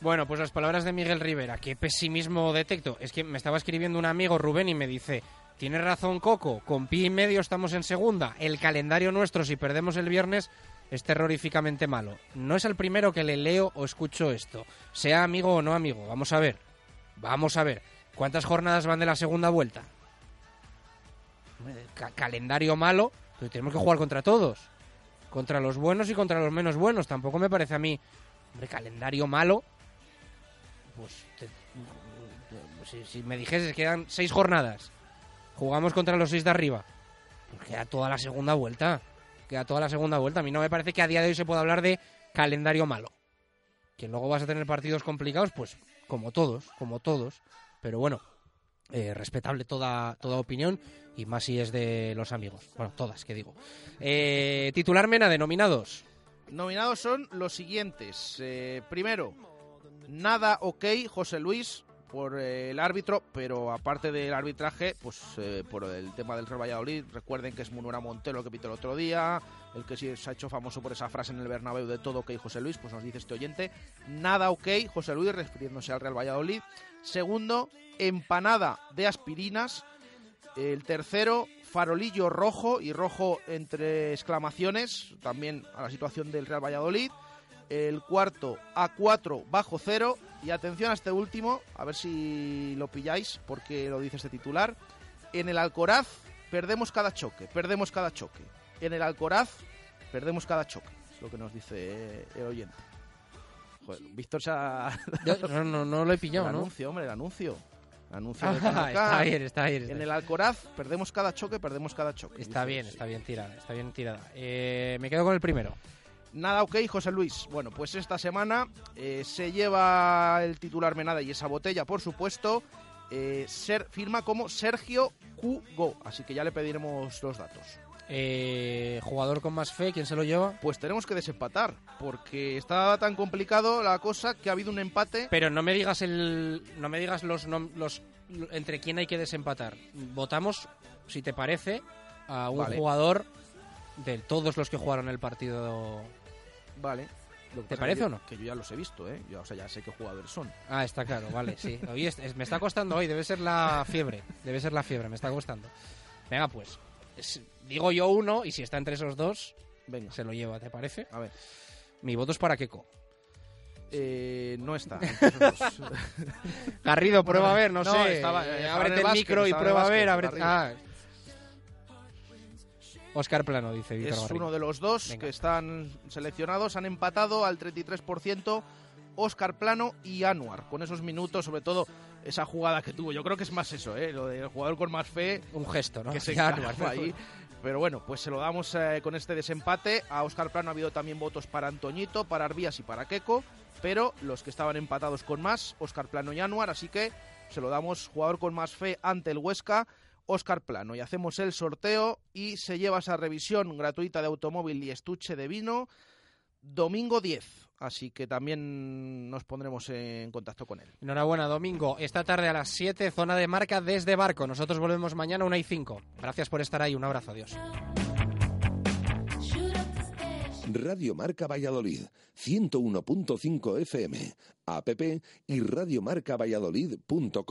Bueno, pues las palabras de Miguel Rivera, qué pesimismo detecto. Es que me estaba escribiendo un amigo Rubén y me dice, tienes razón Coco, con pi y medio estamos en segunda. El calendario nuestro, si perdemos el viernes, es terroríficamente malo. No es el primero que le leo o escucho esto, sea amigo o no amigo. Vamos a ver, vamos a ver. ¿Cuántas jornadas van de la segunda vuelta? Ca calendario malo, pero tenemos que jugar contra todos. Contra los buenos y contra los menos buenos. Tampoco me parece a mí, hombre, calendario malo. Pues si, si, me dijese que quedan seis jornadas, jugamos contra los seis de arriba, pues queda toda la segunda vuelta. Queda toda la segunda vuelta. A mí no me parece que a día de hoy se pueda hablar de calendario malo. Que luego vas a tener partidos complicados, pues como todos, como todos. Pero bueno, eh, respetable toda, toda opinión y más si es de los amigos. Bueno, todas, que digo. Eh, titular Mena, denominados. Nominados son los siguientes. Eh, primero, nada ok, José Luis, por eh, el árbitro, pero aparte del arbitraje, pues eh, por el tema del Real Valladolid, recuerden que es Munura Montero que pitó el otro día, el que sí se ha hecho famoso por esa frase en el Bernabéu de todo ok José Luis, pues nos dice este oyente, nada ok José Luis refiriéndose al Real Valladolid. Segundo, empanada de aspirinas. El tercero, farolillo rojo y rojo entre exclamaciones, también a la situación del Real Valladolid. El cuarto, A4 bajo cero. Y atención a este último, a ver si lo pilláis, porque lo dice este titular. En el Alcoraz perdemos cada choque, perdemos cada choque. En el Alcoraz perdemos cada choque, es lo que nos dice el oyente. Joder, Víctor se ha... No, no, no lo he pillado, el ¿no? anuncio, hombre, el anuncio. Anuncio Ah, está bien, está bien, está En el Alcoraz perdemos cada choque, perdemos cada choque. Está bien, está bien tirada, está bien tirada. Eh, me quedo con el primero. Nada ok, José Luis. Bueno, pues esta semana eh, se lleva el titular Menada y esa botella, por supuesto. eh, ser, firma como Sergio Cugo. Así que ya le pediremos los datos. Eh, jugador con más fe, ¿quién se lo lleva? Pues tenemos que desempatar, porque está tan complicado la cosa que ha habido un empate. Pero no me digas el, no me digas los, nom- los entre quién hay que desempatar. Votamos, si te parece, a un Vale. jugador de todos los que jugaron el partido. Vale. ¿Te parece que o yo- no? Que yo ya los he visto, ¿eh? Yo, o sea, ya sé qué jugadores son. Ah, está claro, vale, sí. Hoy es- es- me está costando hoy, debe ser la fiebre, debe ser la fiebre, me está costando. Venga, pues, es- digo yo uno y si está entre esos dos, Venga. se lo lleva, ¿te parece? A ver. Mi voto es para Keco. Eh, no está. Garrido, prueba a ver, no, No, sé. estaba- eh, estaba en ábrete el micro y estaba prueba a ver. Garrido. ah. Oscar Plano, dice Víctor Es uno de los dos Venga. que están seleccionados. Han empatado al 33% Oscar Plano y Anuar. Con esos minutos, sobre todo esa jugada que tuvo. Yo creo que es más eso, ¿eh? Lo del jugador con más fe. Un gesto, ¿no? Que se Anuar. ahí. Pero bueno, pues se lo damos eh, con este desempate. A Oscar Plano ha habido también votos para Antoñito, para Arbías y para Keco. Pero los que estaban empatados con más, Oscar Plano y Anuar. Así que se lo damos jugador con más fe ante el Huesca. Oscar Plano y hacemos el sorteo y se lleva esa revisión gratuita de automóvil y estuche de vino domingo 10. Así que también nos pondremos en contacto con él. Enhorabuena, domingo. Esta tarde a las 7, zona de marca desde Barco. Nosotros volvemos mañana a 1 y 5. Gracias por estar ahí. Un abrazo. Adiós. Radio Marca Valladolid, 101.5 FM, app y radiomarcavalladolid.com.